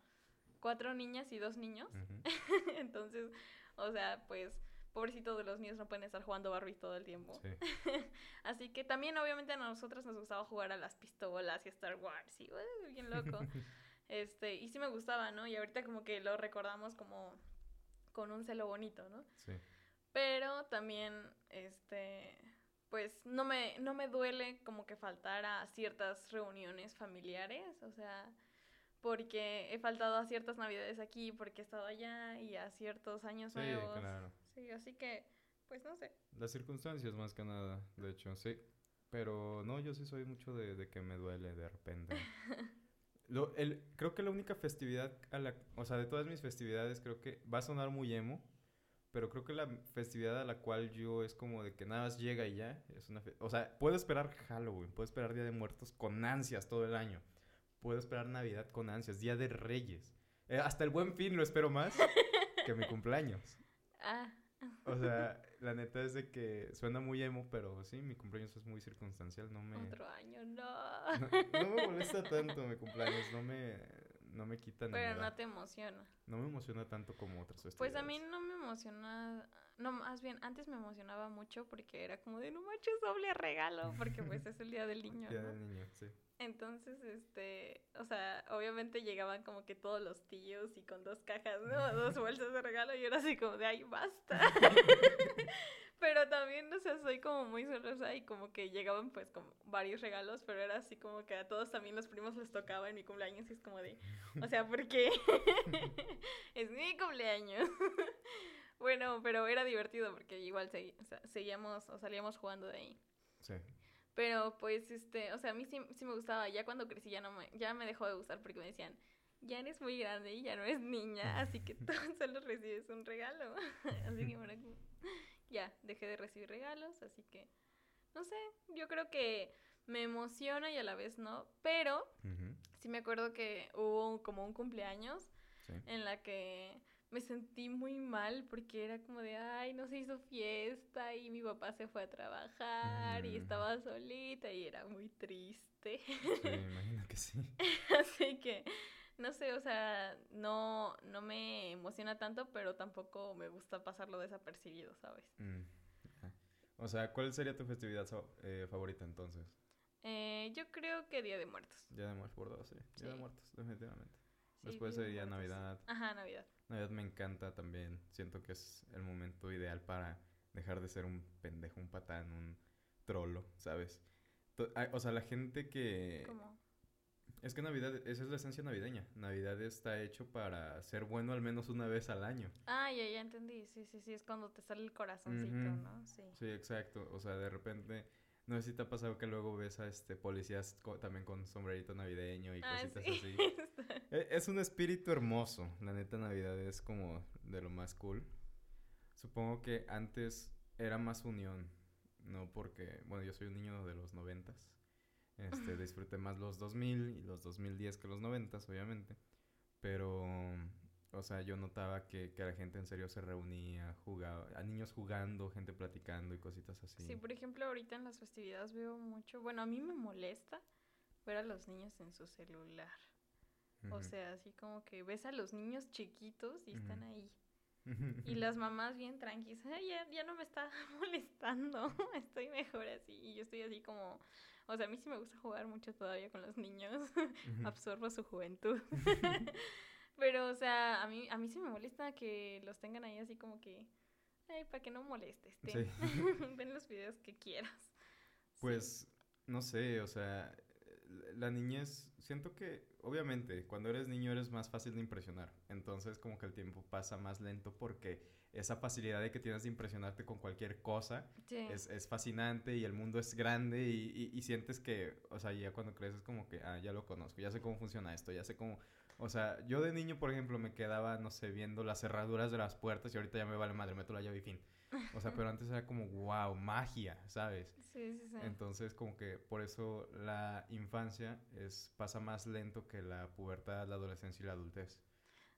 cuatro niñas y dos niños. [laughs] Entonces, o sea, pues pobrecitos de los niños no pueden estar jugando Barbie todo el tiempo. [laughs] Así que también obviamente a nosotras nos gustaba jugar a las pistolas y Star Wars y bien loco. este, y sí me gustaba, ¿no? Y ahorita como que lo recordamos como con un celo bonito, ¿no? Sí. Pero también, este, pues no me, no me duele como que faltar a ciertas reuniones familiares, o sea, porque he faltado a ciertas navidades aquí, porque he estado allá y a ciertos años sí, Claro. Sí, así que, pues no sé. Las circunstancias más que nada, de hecho, sí. Pero no, yo sí soy mucho de, de que me duele de repente. [laughs] Lo, el, creo que la única festividad, a la, o sea, de todas mis festividades, creo que va a sonar muy emo, pero creo que la festividad a la cual yo es como de que nada más llega y ya, es una o sea, puedo esperar Halloween, puedo esperar Día de Muertos con ansias todo el año, puedo esperar Navidad con ansias, Día de Reyes, eh, hasta el Buen Fin lo espero más [laughs] que mi cumpleaños. Ah. O sea, la neta es de que suena muy emo, pero sí, mi cumpleaños es muy circunstancial, no me... Otro año, no. No, me molesta tanto mi cumpleaños, no me, no me quita Pero no te emociona. No me emociona tanto como otras festividades. Pues a mí no me emociona, no, más bien, antes me emocionaba mucho porque era como de, no manches, doble regalo, porque pues es el Día del [laughs] Niño, Día del Niño, sí. Entonces, este, o sea, obviamente llegaban como que todos los tíos y con dos cajas, ¿no? [laughs] Dos bolsas de regalo y era así como de, ay, basta. [laughs] pero también, o sea, soy como muy celosa y como que llegaban pues con varios regalos, pero era así como que a todos también los primos les tocaba en mi cumpleaños y es como de, o sea, ¿por qué? [laughs] es mi cumpleaños. [laughs] bueno, pero era divertido porque igual seguíamos o salíamos jugando de ahí. Sí. Pero pues, este, o sea, a mí sí, sí me gustaba. Ya cuando crecí ya no me, ya me dejó de gustar porque me decían, ya eres muy grande y ya no eres niña, así que [laughs] tú solo recibes un regalo. así que bueno, ya dejé de recibir regalos, así que, no sé, yo creo que me emociona y a la vez no, pero sí me acuerdo que hubo como un cumpleaños en la que me sentí muy mal porque era como de, ay, no se hizo fiesta y mi papá se fue a trabajar y mm. estaba solita y era muy triste. Sí, [laughs] imagino que sí. Así que, no sé, o sea, no, no me emociona tanto, pero tampoco me gusta pasarlo desapercibido, ¿sabes? Mm, o sea, ¿cuál sería tu festividad eh, favorita entonces? Eh, yo creo que Día de Muertos. Día de Muertos, por dos, sí. Día de Muertos, definitivamente. Después sería Navidad. Ajá, Navidad. Navidad me encanta también. Siento que es el momento ideal para dejar de ser un pendejo, un patán, un trolo, ¿sabes? O sea, la gente que... ¿Cómo? Es que Navidad, esa es la esencia navideña. Navidad está hecho para ser bueno al menos una vez al año. Ah, ya, ya entendí. Sí, sí, sí, es cuando te sale el corazoncito, ¿no? Sí. Sí, exacto. O sea, de repente no sé si te ha pasado que luego ves a este policías también con sombrerito navideño y ah, cositas así. [laughs] E, es un espíritu hermoso. La neta Navidad es como de lo más cool. Supongo que antes era más unión. no porque, bueno, yo soy un niño de los noventas, este, disfruté más los 2000 y los 2010 que los noventas, obviamente, pero, o sea, yo notaba que, que la gente en serio se reunía, jugaba, a niños jugando, gente platicando y cositas así. Sí, por ejemplo, ahorita en las festividades veo mucho, bueno, a mí me molesta ver a los niños en su celular. O sea, así como que ves a los niños chiquitos y están ahí. [laughs] Y las mamás bien tranquilas, "Ay, ya, ya no me está [laughs] molestando, [laughs] estoy mejor así. Y yo estoy así como, o sea, a mí sí me gusta jugar mucho todavía con los niños, absorbo su juventud. Pero, o sea, a mí, a mí sí me molesta que los tengan ahí así como que, ay, para que no molestes. Sí. ven los videos que quieras. Sí. Pues, no sé, o sea, la niñez, siento que, obviamente, cuando eres niño eres más fácil de impresionar. Entonces, como que el tiempo pasa más lento porque esa facilidad de que tienes de impresionarte con cualquier cosa Sí. es, es fascinante y el mundo es grande y, y- y sientes que, o sea, ya cuando creces como que, ah, ya lo conozco, ya sé cómo funciona esto, ya sé cómo... O sea, yo de niño, por ejemplo, me quedaba, no sé, viendo las cerraduras de las puertas y ahorita ya me vale madre, meto la llave y fin. O sea, pero antes era como, wow, magia, ¿sabes? Sí, sí, sí. Entonces, como que por eso la infancia es, pasa más lento que la pubertad, la adolescencia y la adultez.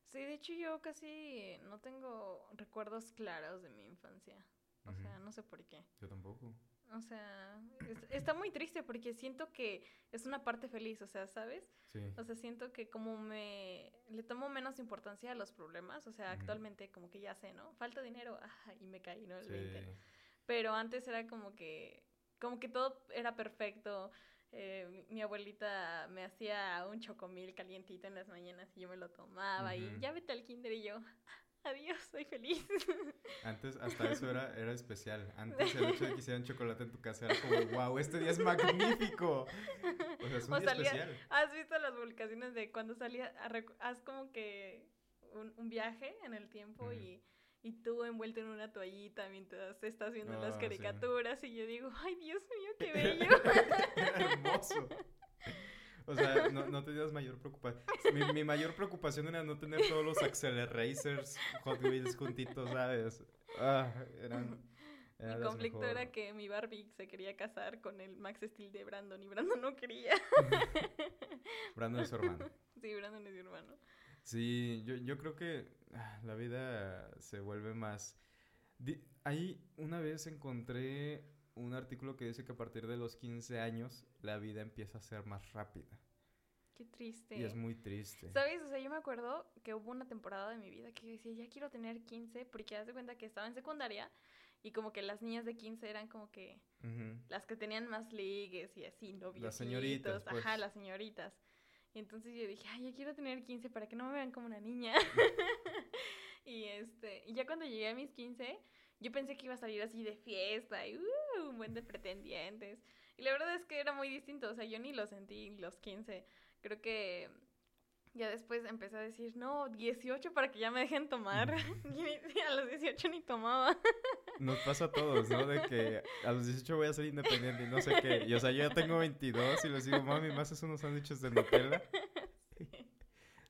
Sí, de hecho yo casi no tengo recuerdos claros de mi infancia. O sea, no sé por qué. Yo tampoco. O sea, es- está muy triste porque siento que es una parte feliz, o sea, ¿sabes? Sí. O sea, siento que como me le tomo menos importancia a los problemas, o sea, actualmente como que ya sé, ¿no? Falta dinero, ah, y me caí, ¿no? El Sí. 20. Pero antes era como que como que todo era perfecto. Eh, mi, abuelita me hacía un chocomil calientito en las mañanas y yo me lo tomaba y ya vete al kinder y yo, adiós, soy feliz. Antes, hasta eso era, [laughs] era especial. Antes el hecho de que hicieran chocolate en tu casa era como, wow, este día es magnífico. O sea, es un O día salía- especial. ¿Has visto las publicaciones de cuando salía, a recu- haz como que un, un viaje en el tiempo Ujú. y, y tú envuelto en una toallita mientras estás viendo las Ah, sí. caricaturas y yo digo, ay Dios mío, qué [laughs] bello. Era hermoso. O sea, no, no tenías mayor preocupación. Mi, mi mayor preocupación era no tener todos los Acceleracers, Hot Wheels juntitos, ¿sabes? Ah, eran. Mi conflicto mejor. era que mi Barbie se quería casar con el Max Steel de Brandon y Brandon no quería. [laughs] Brandon es su hermano. sí, Brandon es mi hermano. Sí, yo, yo creo que ah, la vida se vuelve más... Ahí una vez encontré un artículo que dice que a partir de los 15 años la vida empieza a ser más rápida. Qué triste. Y es muy triste. ¿Sabes? O sea, yo me acuerdo que hubo una temporada de mi vida que yo decía, ya quiero tener 15, porque haz de cuenta que estaba en secundaria y como que las niñas de 15 eran como que las que tenían más ligues y así, novios. Las señoritas, pues. Ajá, las señoritas. Y entonces yo dije, ay, yo quiero tener 15 para que no me vean como una niña. [laughs] y este, y ya cuando llegué a mis 15, yo pensé que iba a salir así de fiesta y uh, [laughs] un buen de pretendientes. Y la verdad es que era muy distinto, o sea, yo ni lo sentí los 15. Creo que ya después empecé a decir, no, 18 para que ya me dejen tomar. [laughs] y a los 18 ni tomaba. [laughs] Nos pasa a todos, ¿no? De que a los 18 voy a ser independiente y no sé qué. Y o sea, yo ya tengo 22 y les digo, mami, ¿me haces unos sándwiches de Nutella?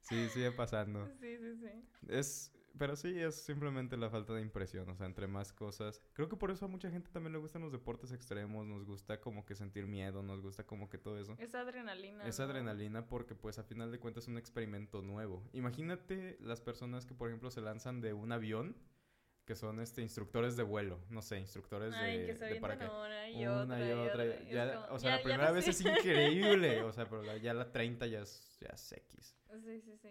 Sí, sigue pasando. sí, sí, sí. Es, pero sí, es simplemente la falta de impresión, o sea, entre más cosas. Creo que por eso a mucha gente también le gustan los deportes extremos, nos gusta como que sentir miedo, nos gusta como que todo eso. Es adrenalina. Es ¿no? adrenalina porque pues a final de cuentas es un experimento nuevo. Imagínate las personas que por ejemplo se lanzan de un avión, que son este instructores de vuelo, no sé, instructores Ay, de, que se de avientan paracaídas. una y Una otra y otra. y ya- es como, o sea, ya- la primera no vez sé. es increíble. O sea, [laughs] pero la- ya la 30 ya es, ya es X. Sí, sí, sí.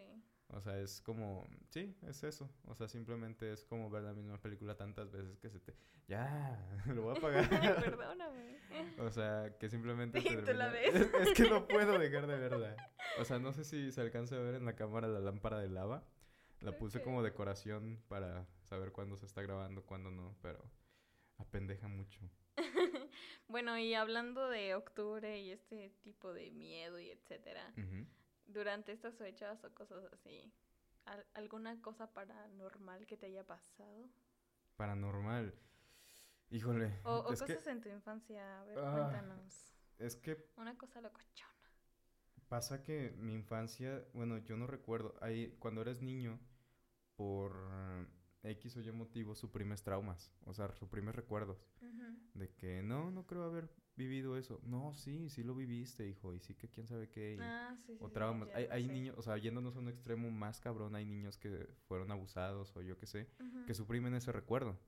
O sea, es como, sí, es eso. O sea, simplemente es como ver la misma película tantas veces que se te... Ya, [laughs] lo voy a apagar. [laughs] Perdóname. o sea, que simplemente... [laughs] Y tú la ves. Es, es que no puedo dejar de verla. O sea, no sé si se alcanza a ver en la cámara la lámpara de lava. La puse como decoración para saber cuándo se está grabando, cuándo no, pero apendeja mucho. Bueno, y hablando de octubre y este tipo de miedo y etcétera, Ujú. Durante estas fechas o cosas así, ¿al- ¿alguna cosa paranormal que te haya pasado? Paranormal. Híjole. O, o es, que, cosas en tu infancia, a ver, Ah. cuéntanos. es que Una cosa locochona. pasa que mi infancia, bueno, yo no recuerdo. Ahí, cuando eres niño, por X o Y motivo suprimes traumas, o sea, suprimes recuerdos. Ujú. De que no, no creo haber vivido eso. No, sí, sí lo viviste, hijo, y sí que quién sabe qué. y- Ah, sí, sí, o sí, traumas. Hay, entiendo, hay sí. niños, o sea, yéndonos a un extremo más cabrón, hay niños que fueron abusados o yo qué sé, Ujú. que suprimen ese recuerdo,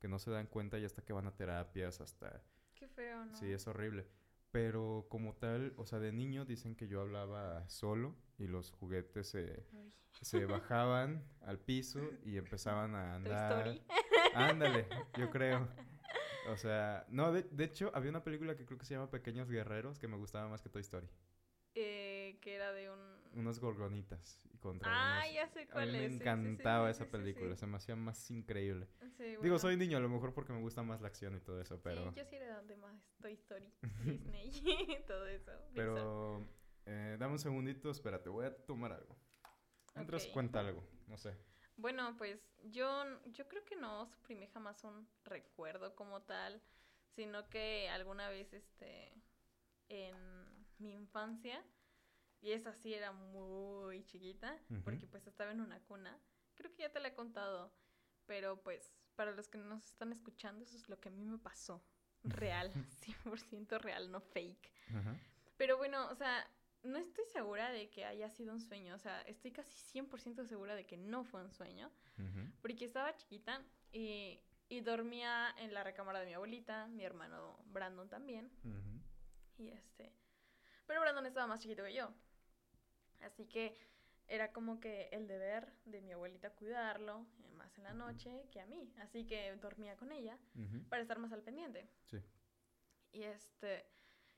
que no se dan cuenta y hasta que van a terapias, hasta... Qué feo, ¿no? Sí, es horrible. Pero como tal, o sea, de niño dicen que yo hablaba solo y los juguetes se, se [laughs] bajaban al piso y empezaban a andar. Story. Ándale, yo creo. O sea, no, de, de hecho, había una película que creo que se llama Pequeños Guerreros que me gustaba más que Toy Story. Eh, que era de un... Unos gorgonitas y contra Ah, unos- ya sé A cuál mí me es. sí, sí, sí, encantaba sí, esa sí, sí, película, sí. se me hacía más increíble. Sí, Digo, bueno. soy niño, a lo mejor porque me gusta más la acción y todo eso, pero... Sí, yo sí era de más Toy Story, [laughs] Disney, todo eso. Pero, eh, dame un segundito, espérate, voy a tomar algo. Mientras Ok. cuenta algo, no sé. Bueno, pues yo, yo creo que no suprimí jamás un recuerdo como tal, sino que alguna vez este en mi infancia, y esa sí era muy chiquita, porque pues estaba en una cuna, creo que ya te la he contado, pero pues para los que nos están escuchando, eso es lo que a mí me pasó, real, [laughs] 100% real, no fake. Pero bueno, o sea, no estoy segura de que haya sido un sueño. O sea, estoy casi 100% segura de que no fue un sueño. Porque estaba chiquita y, y dormía en la recámara de mi abuelita, mi hermano Brandon también. Y este. Pero Brandon estaba más chiquito que yo. Así que era como que el deber de mi abuelita cuidarlo, eh, más en la noche que a mí. Así que dormía con ella para estar más al pendiente. Sí. Y este,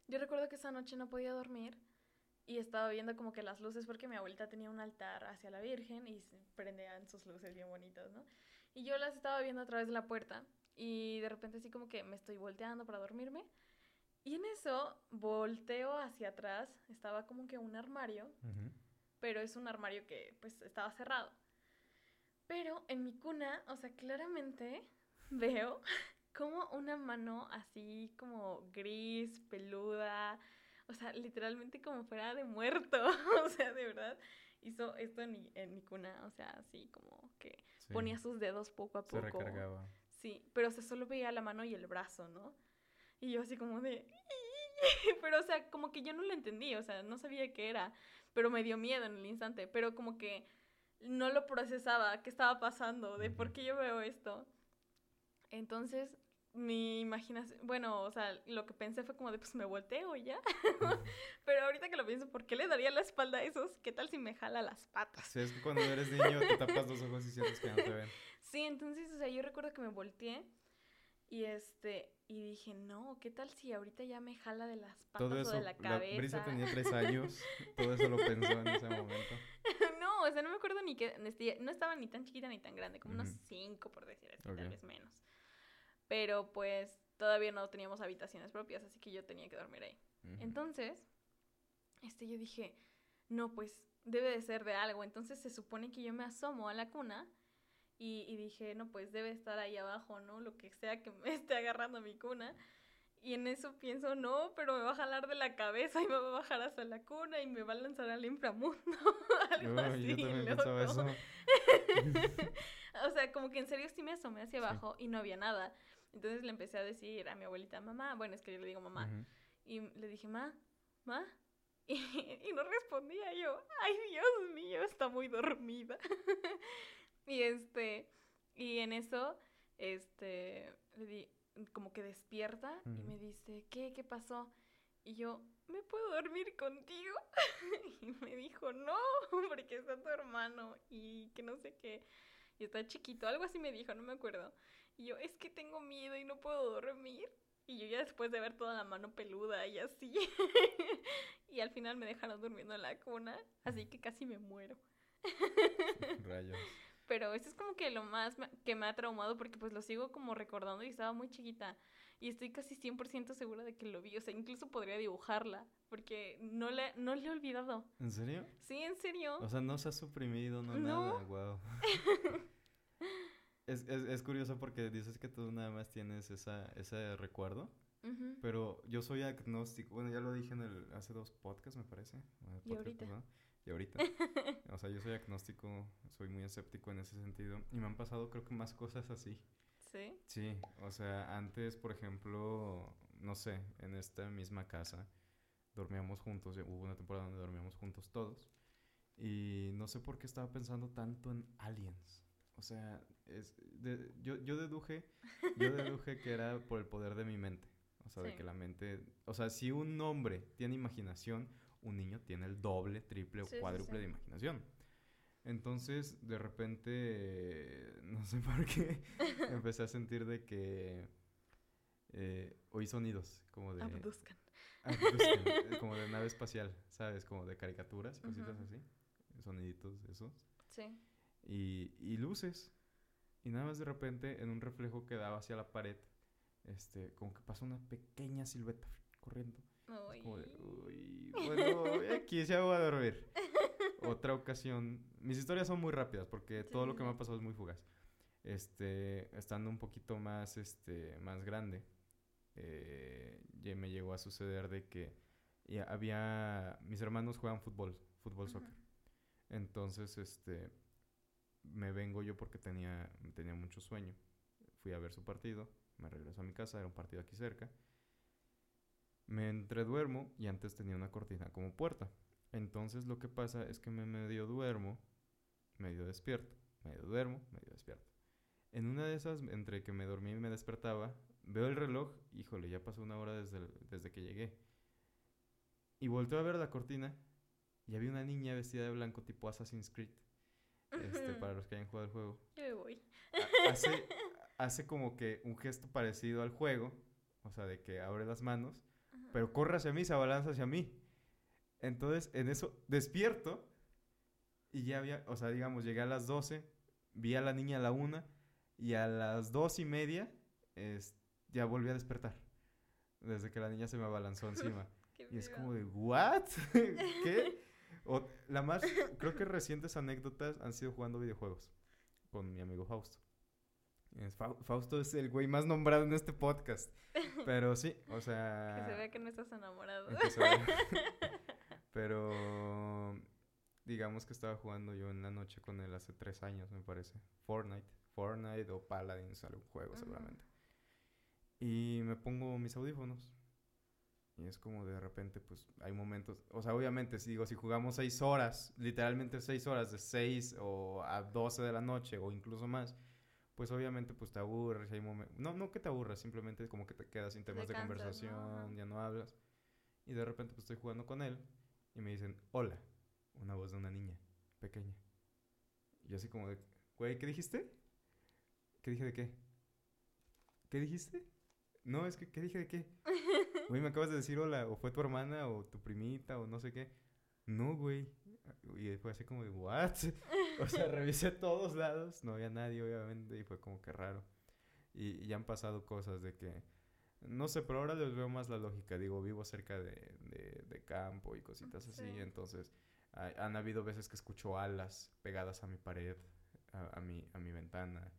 yo recuerdo que esa noche no podía dormir y estaba viendo como que las luces porque mi abuelita tenía un altar hacia la Virgen y prendían sus luces bien bonitas, ¿no? Y yo las estaba viendo a través de la puerta y de repente así como que me estoy volteando para dormirme y en eso volteo hacia atrás, estaba como que un armario pero es un armario que pues estaba cerrado. Pero en mi cuna, o sea, claramente [laughs] veo [laughs] como una mano así como gris, peluda, o sea, literalmente como fuera de muerto, [laughs] o sea, de verdad hizo esto en mi, en mi cuna, o sea, así como que Sí. ponía sus dedos poco a Se poco. recargaba. Sí, pero se solo veía la mano y el brazo, ¿no? Y yo así como de... [laughs] Pero, o sea, como que yo no lo entendí, o sea, no sabía qué era, pero me dio miedo en el instante, pero como que no lo procesaba, qué estaba pasando, de por qué yo veo esto. Entonces, mi imaginación, bueno, o sea, lo que pensé fue como de, pues me volteo y ya. [laughs] pero ahorita que lo pienso, ¿por qué le daría la espalda a esos? ¿Qué tal si me jala las patas? Sí, es que cuando eres niño te tapas los ojos y sientes que no te ven. [laughs] Sí, entonces, o sea, yo recuerdo que me volteé y este, y dije, no, ¿qué tal si ahorita ya me jala de las patas Todo o de la la cabeza? Brisa tenía [laughs] tres años, todo eso lo pensó en ese momento. no, o sea, no me acuerdo ni que, este, no estaba ni tan chiquita ni tan grande, como unos cinco, por decir así, tal vez menos. Pero pues todavía no teníamos habitaciones propias, así que yo tenía que dormir ahí. Entonces, este, yo dije, no, pues debe de ser de algo. Entonces se supone que yo me asomo a la cuna y, y dije, no, pues debe estar ahí abajo, ¿no? Lo que sea que me [laughs] esté agarrando mi cuna. Y en eso pienso, no, pero me va a jalar de la cabeza y me va a bajar hasta la cuna y me va a lanzar al inframundo. [laughs] Algo Uy, así, yo también pensaba loco. eso. [laughs] o sea, como que en serio sí me asomé hacia abajo y no había nada. Entonces le empecé a decir a mi abuelita, mamá, bueno, es que yo le digo mamá, Ujú. y le dije, ma, ma. [laughs] Y, y no respondía yo. Ay, Dios mío, está muy dormida. [laughs] y este, y en eso, este, le di, como que despierta y Ujú. me dice, ¿qué? ¿Qué pasó? Y yo, ¿me puedo dormir contigo? [laughs] y me dijo, no, porque está tu hermano y que no sé qué. Y está chiquito, algo así me dijo, no me acuerdo. Y yo, es que tengo miedo y no puedo dormir. Y yo ya después de ver toda la mano peluda y así. [laughs] y al final me dejaron durmiendo en la cuna, así que casi me muero. [laughs] Rayos. Pero eso es como que lo más que me ha traumado porque pues lo sigo como recordando y estaba muy chiquita. Y estoy casi 100% segura de que lo vi. O sea, incluso podría dibujarla porque no le, no le he olvidado. ¿En serio? Sí, en serio. O sea, no se ha suprimido, no, No. nada, wow. [laughs] es, es, es curioso porque dices que tú nada más tienes esa, ese recuerdo, Ujú. pero yo soy agnóstico. Bueno, ya lo dije en el, hace dos podcasts, me parece. o Y podcast ahorita. pasado. y ahorita. [laughs] o sea, yo soy agnóstico, soy muy escéptico en ese sentido. Y me han pasado creo que más cosas así. ¿Sí? Sí, o sea, antes, por ejemplo, no sé, en esta misma casa dormíamos juntos, hubo una temporada donde dormíamos juntos todos. Y no sé por qué estaba pensando tanto en aliens. O sea, es yo, yo deduje, yo deduje que era por el poder de mi mente. O sea, de que la mente, o sea, si un hombre tiene imaginación, un niño tiene el doble, triple o cuádruple de imaginación. Entonces, de repente, no sé por qué, [laughs] empecé a sentir de que eh, oí sonidos como de... Abduzcan. Abduzcan, como de nave espacial, ¿sabes? Como de caricaturas y cositas así. Soniditos esos. Sí. Y, y luces. Y nada más de repente, en un reflejo que daba hacia la pared, este, como que pasa una pequeña silueta corriendo. Uy. bueno, aquí ya voy a dormir. [laughs] Otra ocasión, mis historias son muy rápidas porque todo lo que me ha pasado es muy fugaz. Este, estando un poquito más, este, más grande, eh, ya me llegó a suceder de que había, mis hermanos juegan fútbol, fútbol soccer. Entonces, este, me vengo yo porque tenía, tenía mucho sueño. Fui a ver su partido, me regreso a mi casa, era un partido aquí cerca. Me entreduermo y antes tenía una cortina como puerta. Entonces lo que pasa es que me medio duermo, medio despierto, medio duermo, medio despierto. En una de esas, entre que me dormí y me despertaba, veo el reloj, híjole, ya pasó una hora desde, desde que llegué. Y volteo a ver la cortina y había una niña vestida de blanco tipo Assassin's Creed. Este, para los que hayan jugado el juego. Yo me voy. Hace, [laughs] hace como que un gesto parecido al juego, o sea, de que abre las manos, pero corre hacia mí, se abalanza hacia mí. Entonces, en eso, despierto y ya había, o sea, digamos, llegué a las 12, vi a la niña a la 1 y a las dos y media ya volví a despertar. Desde que la niña se me abalanzó [laughs] encima. y es como de, ¿what? [laughs] ¿Qué? O, la más, creo que recientes anécdotas han sido jugando videojuegos con mi amigo Fausto. Fausto es el güey más nombrado en este podcast. Pero sí, o sea. Que se vea que no estás enamorado. Pero digamos que estaba jugando yo en la noche con él hace tres años, me parece. Fortnite. Fortnite o Paladins, algún juego seguramente. Y me pongo mis audífonos. Y es como de repente, pues hay momentos. O sea, obviamente, si digo, si jugamos seis horas, literalmente seis horas, de seis o a doce de la noche o incluso más, pues obviamente pues te aburres, hay momentos, no, no que te aburras, simplemente como que te quedas sin temas de conversación, ya no hablas. Y de repente pues estoy jugando con él y me dicen, hola, una voz de una niña pequeña. Y yo así como de, güey, ¿qué dijiste? ¿Qué dije de qué? ¿Qué dijiste? No, es que, ¿qué dije de qué? [laughs] Güey, me acabas de decir hola, o fue tu hermana, o tu primita, o no sé qué. No, güey. Y fue así como de, ¿what? o sea, [laughs] revisé todos lados, no había nadie, obviamente, y fue como que raro. Y, ya han pasado cosas de que, no sé, pero ahora les veo más la lógica. Digo, vivo cerca de, de, campo y cositas así, entonces han habido veces que escucho alas pegadas a mi pared, a, mi, a mi ventana.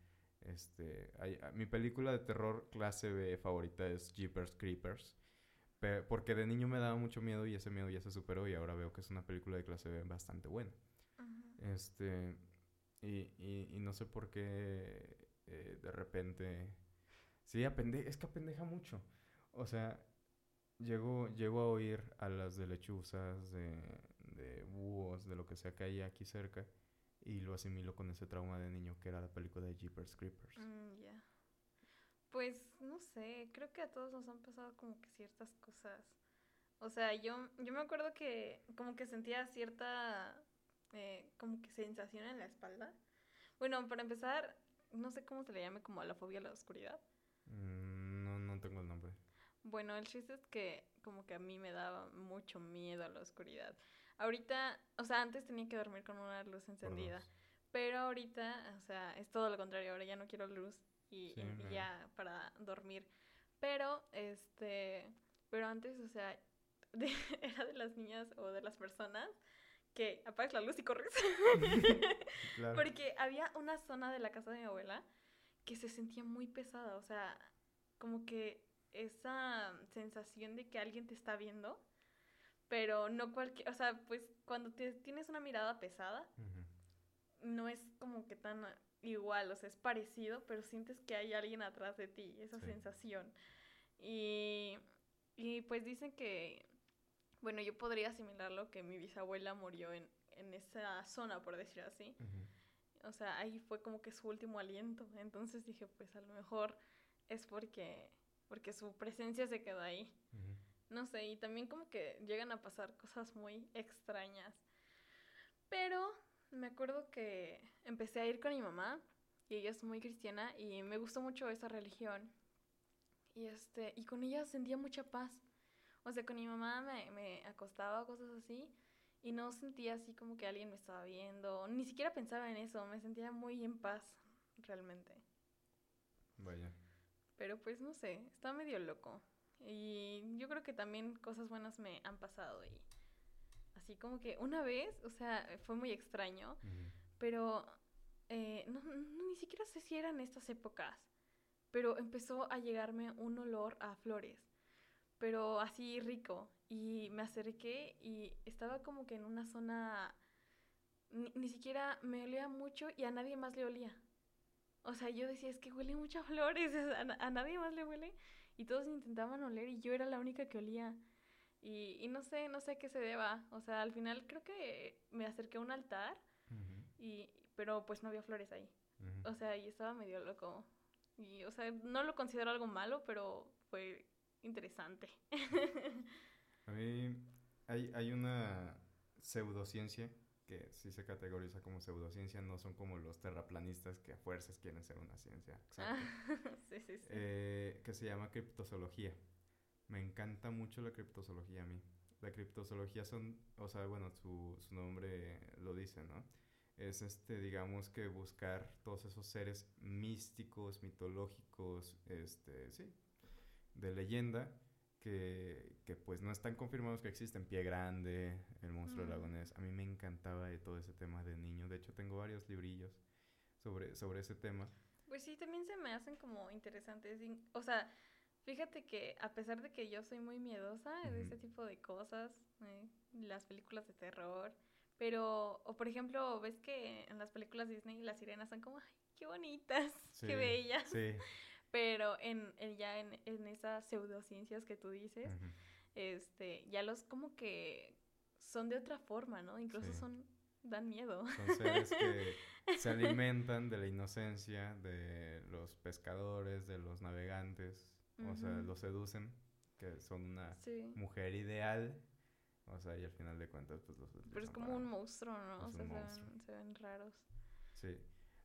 Este, hay, mi película de terror clase B favorita es Jeepers Creepers porque de niño me daba mucho miedo y ese miedo ya se superó y ahora veo que es una película de clase B bastante buena. Este, y, y, no sé por qué eh, de repente... Sí, es que apendeja mucho. O sea, llego, llego a oír a las de lechuzas, de, de búhos, de lo que sea que hay aquí cerca y lo asimilo con ese trauma de niño que era la película de Jeepers Creepers. Mm. Pues no sé, creo que a todos nos han pasado como que ciertas cosas. O sea, yo, yo me acuerdo que como que sentía cierta eh, como que sensación en la espalda. Bueno, para empezar, no sé cómo se le llame como a la fobia a la oscuridad. Mm, no, no tengo el nombre. Bueno, el chiste es que como que a mí me daba mucho miedo a la oscuridad. Ahorita, o sea, antes tenía que dormir con una luz encendida. Pero ahorita, o sea, es todo lo contrario. Ahora ya no quiero luz y, ya para dormir. Pero, este, pero antes, o sea, [laughs] era de las niñas o de las personas que apagas la luz y corres. [laughs] Porque había una zona de la casa de mi abuela que se sentía muy pesada, o sea, como que esa sensación de que alguien te está viendo, pero no cualquier, o sea, pues cuando te- tienes una mirada pesada, no es como que tan igual, o sea, es parecido, pero sientes que hay alguien atrás de ti, esa Sí. sensación. Y, y pues dicen que, bueno, yo podría asimilarlo que mi bisabuela murió en, en esa zona, por decir así. O sea, ahí fue como que su último aliento. Entonces dije, pues a lo mejor es porque, porque su presencia se quedó ahí. No sé, y también como que llegan a pasar cosas muy extrañas. Pero me acuerdo que empecé a ir con mi mamá y ella es muy cristiana y me gustó mucho esa religión. Y este, y con ella sentía mucha paz. O sea, con mi mamá me, me acostaba o cosas así y no sentía así como que alguien me estaba viendo, ni siquiera pensaba en eso, me sentía muy en paz realmente. Vaya. Pero pues no sé, está medio loco. Y yo creo que también cosas buenas me han pasado y así como que una vez, o sea, fue muy extraño, pero eh, no, no- ni siquiera sé si eran estas épocas, pero empezó a llegarme un olor a flores, pero así rico. Y me acerqué y estaba como que en una zona, ni, ni siquiera me olía mucho y a nadie más le olía. O sea, yo decía, es que huele mucho a flores, [laughs] a, a nadie más le huele. Y todos intentaban oler y yo era la única que olía. Y, y no sé, no sé a qué se deba. O sea, al final creo que me acerqué a un altar, y, pero pues no había flores ahí. O sea, y estaba medio loco. Y, o sea, no lo considero algo malo, pero fue interesante. [laughs] A mí hay, hay una pseudociencia que sí se categoriza como pseudociencia, no son como los terraplanistas que a fuerzas quieren ser una ciencia [laughs] exacta, sí, sí, sí. eh, que se llama criptozoología. Me encanta mucho la criptozoología a mí. La criptozoología son, o sea, bueno, su, su nombre lo dice, ¿no? Es este, digamos que buscar todos esos seres místicos, mitológicos, este, sí, de leyenda, que, que pues no están confirmados que existen. Pie Grande, El Monstruo Mm. del Lago Ness. A mí me encantaba de todo ese tema de niño. De hecho, tengo varios librillos sobre, sobre ese tema. Pues sí, también se me hacen como interesantes. in- O sea, fíjate que a pesar de que yo soy muy miedosa de Ujú. ese tipo de cosas, eh, las películas de terror, pero, o por ejemplo, ves que en las películas Disney las sirenas son como, ay, qué bonitas, [laughs] Sí, qué bellas. Sí. [laughs] Pero en, en ya en, en esas pseudociencias que tú dices, este, ya los como que son de otra forma, ¿no? Incluso Sí. son, dan miedo. Son seres que [laughs] se alimentan de la inocencia de los pescadores, de los navegantes. O sea, los seducen, que son una Sí. mujer ideal. O sea, y al final de cuentas, pues los Pero es como para- un monstruo, ¿no? es o sea, se ven, se ven raros. Sí.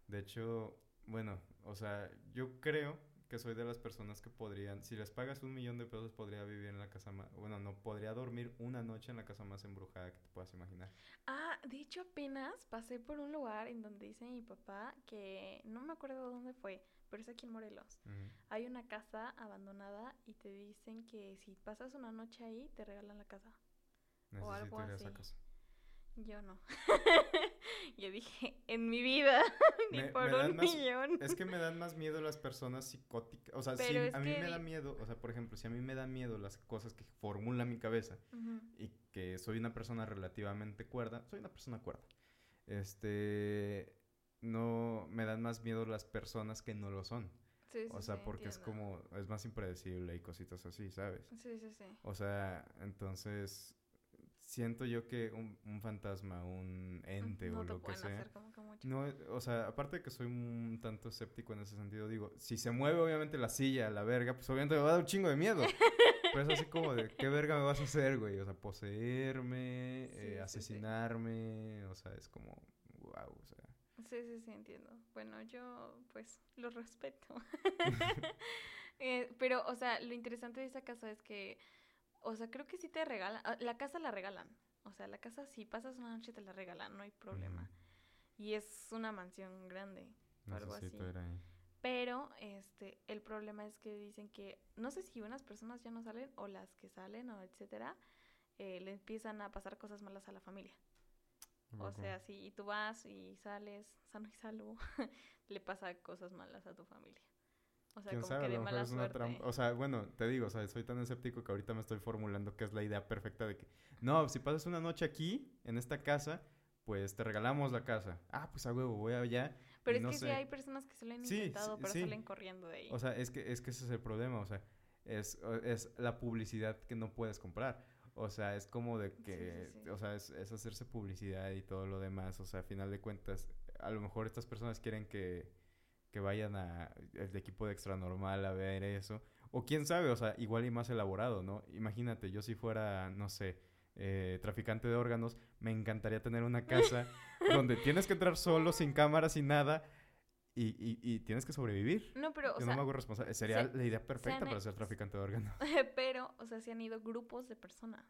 De hecho, bueno, o sea, yo creo que soy de las personas que podrían, si les pagas un millón de pesos, podría vivir en la casa más, bueno, no, podría dormir una noche en la casa más embrujada que te puedas imaginar. Ah, de hecho apenas pasé por un lugar en donde dice mi papá que no me acuerdo dónde fue, pero es aquí en Morelos. Hay una casa abandonada y te dicen que si pasas una noche ahí te regalan la casa. O algo Necesito ir a esa así. casa. Yo no. [laughs] Yo dije, en mi vida, [laughs] ni Me- por me un más- millón. Es que me dan [laughs] más miedo las personas psicóticas. O sea, si Pero a mí que me da miedo, o sea, por ejemplo, si a mí me da miedo las cosas que formula mi cabeza y que soy una persona relativamente cuerda, soy una persona cuerda. Este, no, me dan más miedo las personas que no lo son. Sí, O sí, sea, sí, porque es como, es más impredecible y cositas así, ¿sabes? Sí, sí, sí. O sea, entonces, siento yo que un, un fantasma, un ente no o lo que sea, hacer como que mucho. no, eh, o sea, aparte de que soy un tanto escéptico en ese sentido, digo, si se mueve obviamente la silla, la verga, pues obviamente me va a dar un chingo de miedo. [laughs] Pero es así como de, ¿qué verga me vas a hacer, güey? O sea, poseerme, eh, asesinarme, o sea, es como, wow, o sea. Sí, sí, sí, entiendo. Bueno, yo pues lo respeto. [laughs] [laughs] Eh, pero, o sea, lo interesante de esa casa es que, o sea, creo que sí te regalan, ah, la casa la regalan. O sea, la casa si pasas una noche te la regalan, no hay problema. Y es una mansión grande algo así. Pero, este, el problema es que dicen que, no sé si unas personas ya no salen o las que salen o etcétera, eh, le empiezan a pasar cosas malas a la familia. ¿A O sea, si tú vas y sales sano y salvo, [laughs] le pasa cosas malas a tu familia. O sea, ¿Quién como sabe? que de mala es una. O sea, bueno, te digo, o sea, soy tan escéptico que ahorita me estoy formulando que es la idea perfecta de que, no, si pasas una noche aquí, en esta casa, pues te regalamos la casa. Ah, pues a huevo, voy allá. Pero es no que sí hay personas que se lo han Sí, intentado, sí, pero sí. salen corriendo de ahí. O sea, es que, es que ese es el problema, o sea, es, es la publicidad que no puedes comprar. O sea, es como de Sí, sí, que, sí. o sea, es, es hacerse publicidad y todo lo demás. O sea, a final de cuentas, a lo mejor estas personas quieren que, que vayan a el equipo de extra normal a ver eso. O quién sabe, o sea, igual y más elaborado, ¿no? Imagínate, yo si fuera, no sé, eh, traficante de órganos, me encantaría tener una casa [laughs] donde tienes que entrar solo, sin cámara, sin nada, y, y, y tienes que sobrevivir. no, pero, o Yo sea, no me hago responsable. Sería se- la idea perfecta han para ser traficante de órganos. [laughs] pero, o sea, se han ido grupos de personas.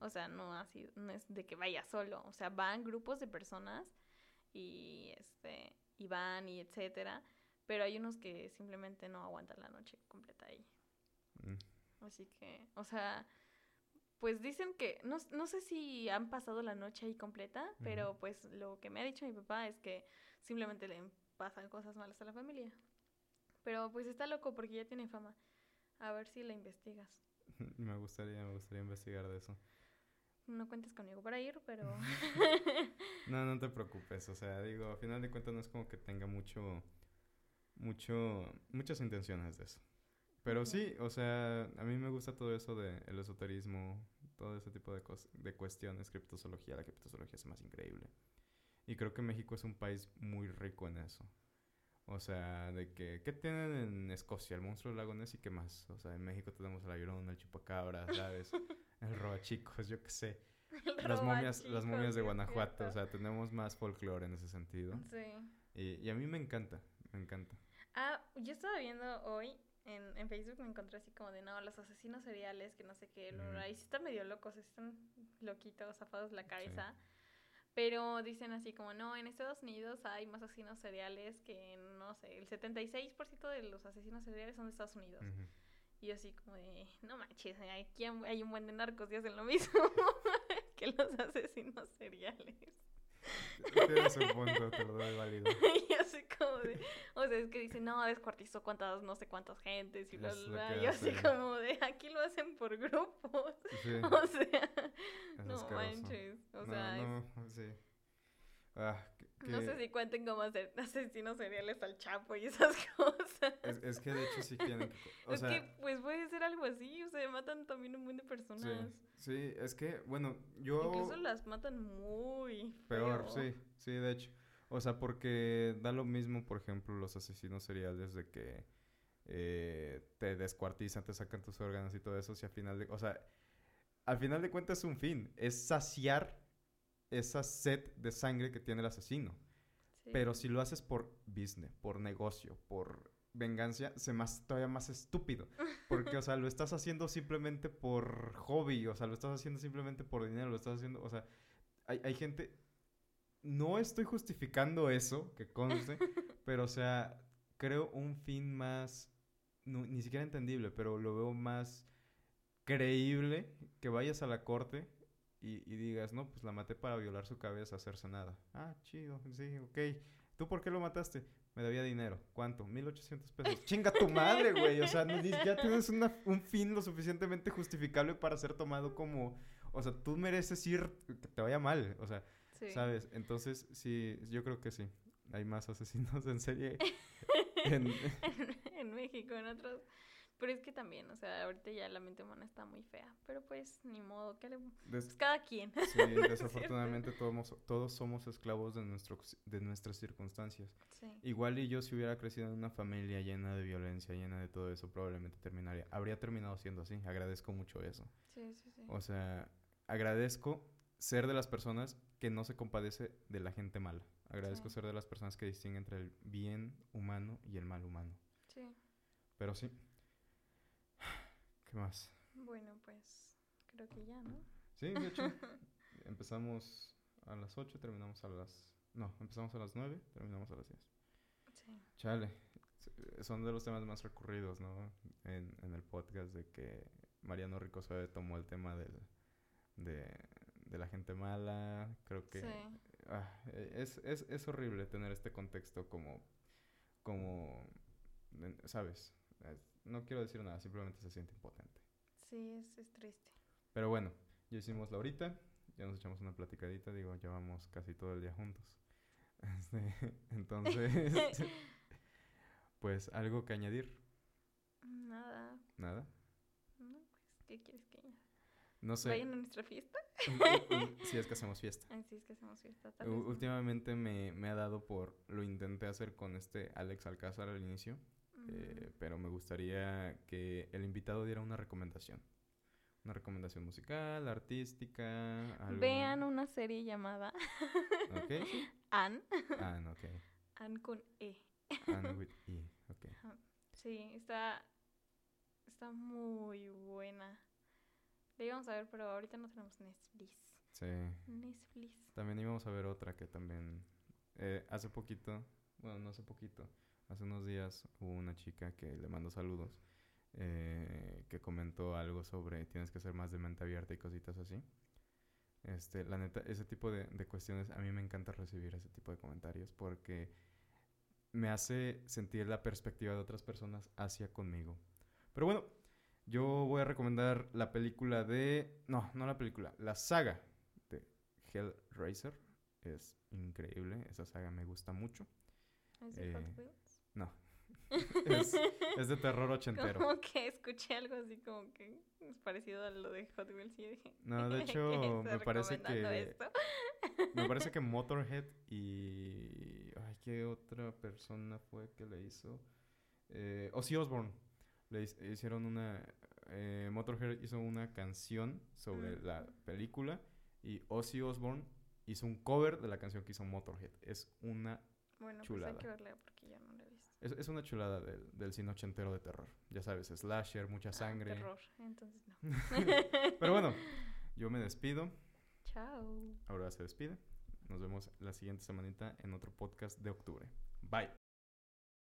O sea, no así, no es de que vaya solo. O sea, van grupos de personas y este, y van y etcétera. Pero hay unos que simplemente no aguantan la noche completa ahí. Mm. Así que, o sea, pues dicen que, no, no sé si han pasado la noche ahí completa, pero pues lo que me ha dicho mi papá es que simplemente le pasan cosas malas a la familia. Pero pues está loco porque ya tiene fama. A ver si la investigas. [laughs] Me gustaría, me gustaría investigar de eso. No cuentes conmigo para ir, pero... [laughs] [laughs] No, no te preocupes. O sea, digo, a final de cuentas no es como que tenga mucho, mucho, muchas intenciones de eso. Pero sí, o sea, a mí me gusta todo eso de el esoterismo, todo ese tipo de, de cuestiones, criptozoología. La criptozoología es más increíble. Y creo que México es un país muy rico en eso. O sea, de que, ¿qué tienen en Escocia? El monstruo del lago Ness y qué más. O sea, en México tenemos el Llorona, el chupacabra, ¿sabes? [laughs] el robachicos, yo qué sé. Las momias, las momias de Guanajuato, o sea, tenemos más folclore en ese sentido. Sí. Y, y a mí me encanta, me encanta. Ah, yo estaba viendo hoy en, en Facebook, me encontré así como de, no, los asesinos seriales, que no sé qué, Mm. y sí están medio locos, sí están loquitos, zafados la cabeza. Pero dicen así como, no, en Estados Unidos hay más asesinos seriales que, no sé, el 76% de los asesinos seriales son de Estados Unidos. Y yo así como de, no manches, aquí hay un buen de narcos y hacen lo mismo [laughs] que los asesinos seriales. Tienes un punto, te lo doy válido. [laughs] y así como de, o sea, es que dicen, no, descuartizó cuántas, no sé cuántas gentes y bla, bla, yo así hacen. como de, aquí lo hacen por grupos. Sí, [laughs] O sea, es no asqueroso. manches. O no, sea, es- no, sí. Ah, que- no sé si cuenten como hacer [laughs] asesinos seriales al Chapo y esas [laughs] cosas. es, es que de hecho sí tienen que... O es sea, que, pues puede ser algo así, o sea, matan también un buen de sí, personas. sí, es que, bueno, yo... Incluso las matan muy Peor, feo. sí, sí, de hecho. O sea, porque da lo mismo, por ejemplo, los asesinos seriales de que eh, te descuartizan, te sacan tus órganos y todo eso, si al final de... O sea, al final de cuentas es un fin, es saciar esa sed de sangre que tiene el asesino. Sí. Pero si lo haces por business, por negocio, por venganza, se más todavía más estúpido. Porque, o sea, lo estás haciendo simplemente por hobby, o sea, lo estás haciendo simplemente por dinero, lo estás haciendo, o sea, hay, hay gente... No estoy justificando eso, que conste, [laughs] pero, o sea, creo un fin más, no- ni siquiera entendible, pero lo veo más creíble que vayas a la corte y, y digas, no, pues la maté para violar su cabeza, hacerse nada. Ah, chido, sí, ok. ¿Tú por qué lo mataste? Me debía dinero. ¿Cuánto? 1800 pesos. [laughs] Chinga tu madre, güey. O sea, ni- ya tienes una- un fin lo suficientemente justificable para ser tomado como... O sea, tú mereces ir, que te vaya mal. O sea, Sí. ¿sabes? Entonces, sí, yo creo que sí. Hay más asesinos en serie. [laughs] en- en México, en otros. Pero es que también, o sea, ahorita ya la mente humana está muy fea. Pero pues, ni modo, ¿qué le... des- Pues cada quien. sí, [laughs] desafortunadamente todos, todos somos esclavos de, nuestro, de nuestras circunstancias. Sí. Igual y yo si hubiera crecido en una familia llena de violencia, llena de todo eso, probablemente terminaría. Habría terminado siendo así. Agradezco mucho eso. Sí, sí, sí. O sea, agradezco ser de las personas que no se compadece de la gente mala. Agradezco Sí. ser de las personas que distinguen entre el bien humano y el mal humano. Sí. Pero sí. ¿Qué más? Bueno, pues creo que ya, ¿no? Sí, de hecho, [laughs] empezamos a las 8, terminamos a las... No, empezamos a las 9, terminamos a las 10. Sí. Chale, son de los temas más recurridos, ¿no? En, en el podcast de que Mariano Ricosuave tomó el tema del, de, de la gente mala. Creo que Sí. ah, es, es, es horrible tener este contexto como, como ¿sabes? No quiero decir nada, simplemente se siente impotente. Sí, es, es triste. Pero bueno, ya hicimos la horita, ya nos echamos una platicadita, digo, llevamos casi todo el día juntos. [laughs] Este, [laughs] entonces, [laughs] pues algo que añadir, Nada. nada. No, pues, ¿qué quieres que haga? No sé, ¿Vayan a nuestra fiesta? si es que hacemos fiesta. Así es que hacemos fiesta. Tal vez no. Últimamente me, me ha dado por, lo intenté hacer con este Alex Alcázar al inicio, eh, pero me gustaría que el invitado diera una recomendación. Una recomendación musical, artística, algo. Vean una serie llamada ¿Ok? Anne. Ok. Anne con E. Anne with E, ok. Sí, está, está muy buena. La íbamos a ver, pero ahorita no tenemos Netflix. Sí. Netflix. También íbamos a ver otra que también eh, hace poquito, bueno, no hace poquito, hace unos días hubo una chica que le mandó saludos eh, que comentó algo sobre tienes que ser más de mente abierta y cositas así. Este, la neta, ese tipo de, de cuestiones, a mí me encanta recibir ese tipo de comentarios porque me hace sentir la perspectiva de otras personas hacia conmigo. Pero bueno, yo voy a recomendar la película de... No, no la película, la saga de Hellraiser. Es increíble, esa saga me gusta mucho. ¿Es Hot Eh, Wheels? No, [laughs] es, es de terror ochentero. Como que escuché algo así como que es parecido a lo de Hot Wheels y dije... No, de [laughs] "¿Qué hecho, me parece que... esto?". Me parece que [laughs] Motorhead y... Ay, ¿qué otra persona fue que le hizo? Eh, Ozzy Osbourne. Le hic- hicieron una... eh, Motorhead hizo una canción sobre Mm. la película y Ozzy Osbourne hizo un cover de la canción que hizo Motorhead. Es una, Bueno, Chulada. pues hay que verla porque ya no. Es, es una chulada del, del cine ochentero de terror. Ya sabes, slasher, mucha Ah, sangre. terror, entonces no. [laughs] Pero bueno, yo me despido. Chao. Ahora se despide. Nos vemos la siguiente semanita en otro podcast de octubre. Bye.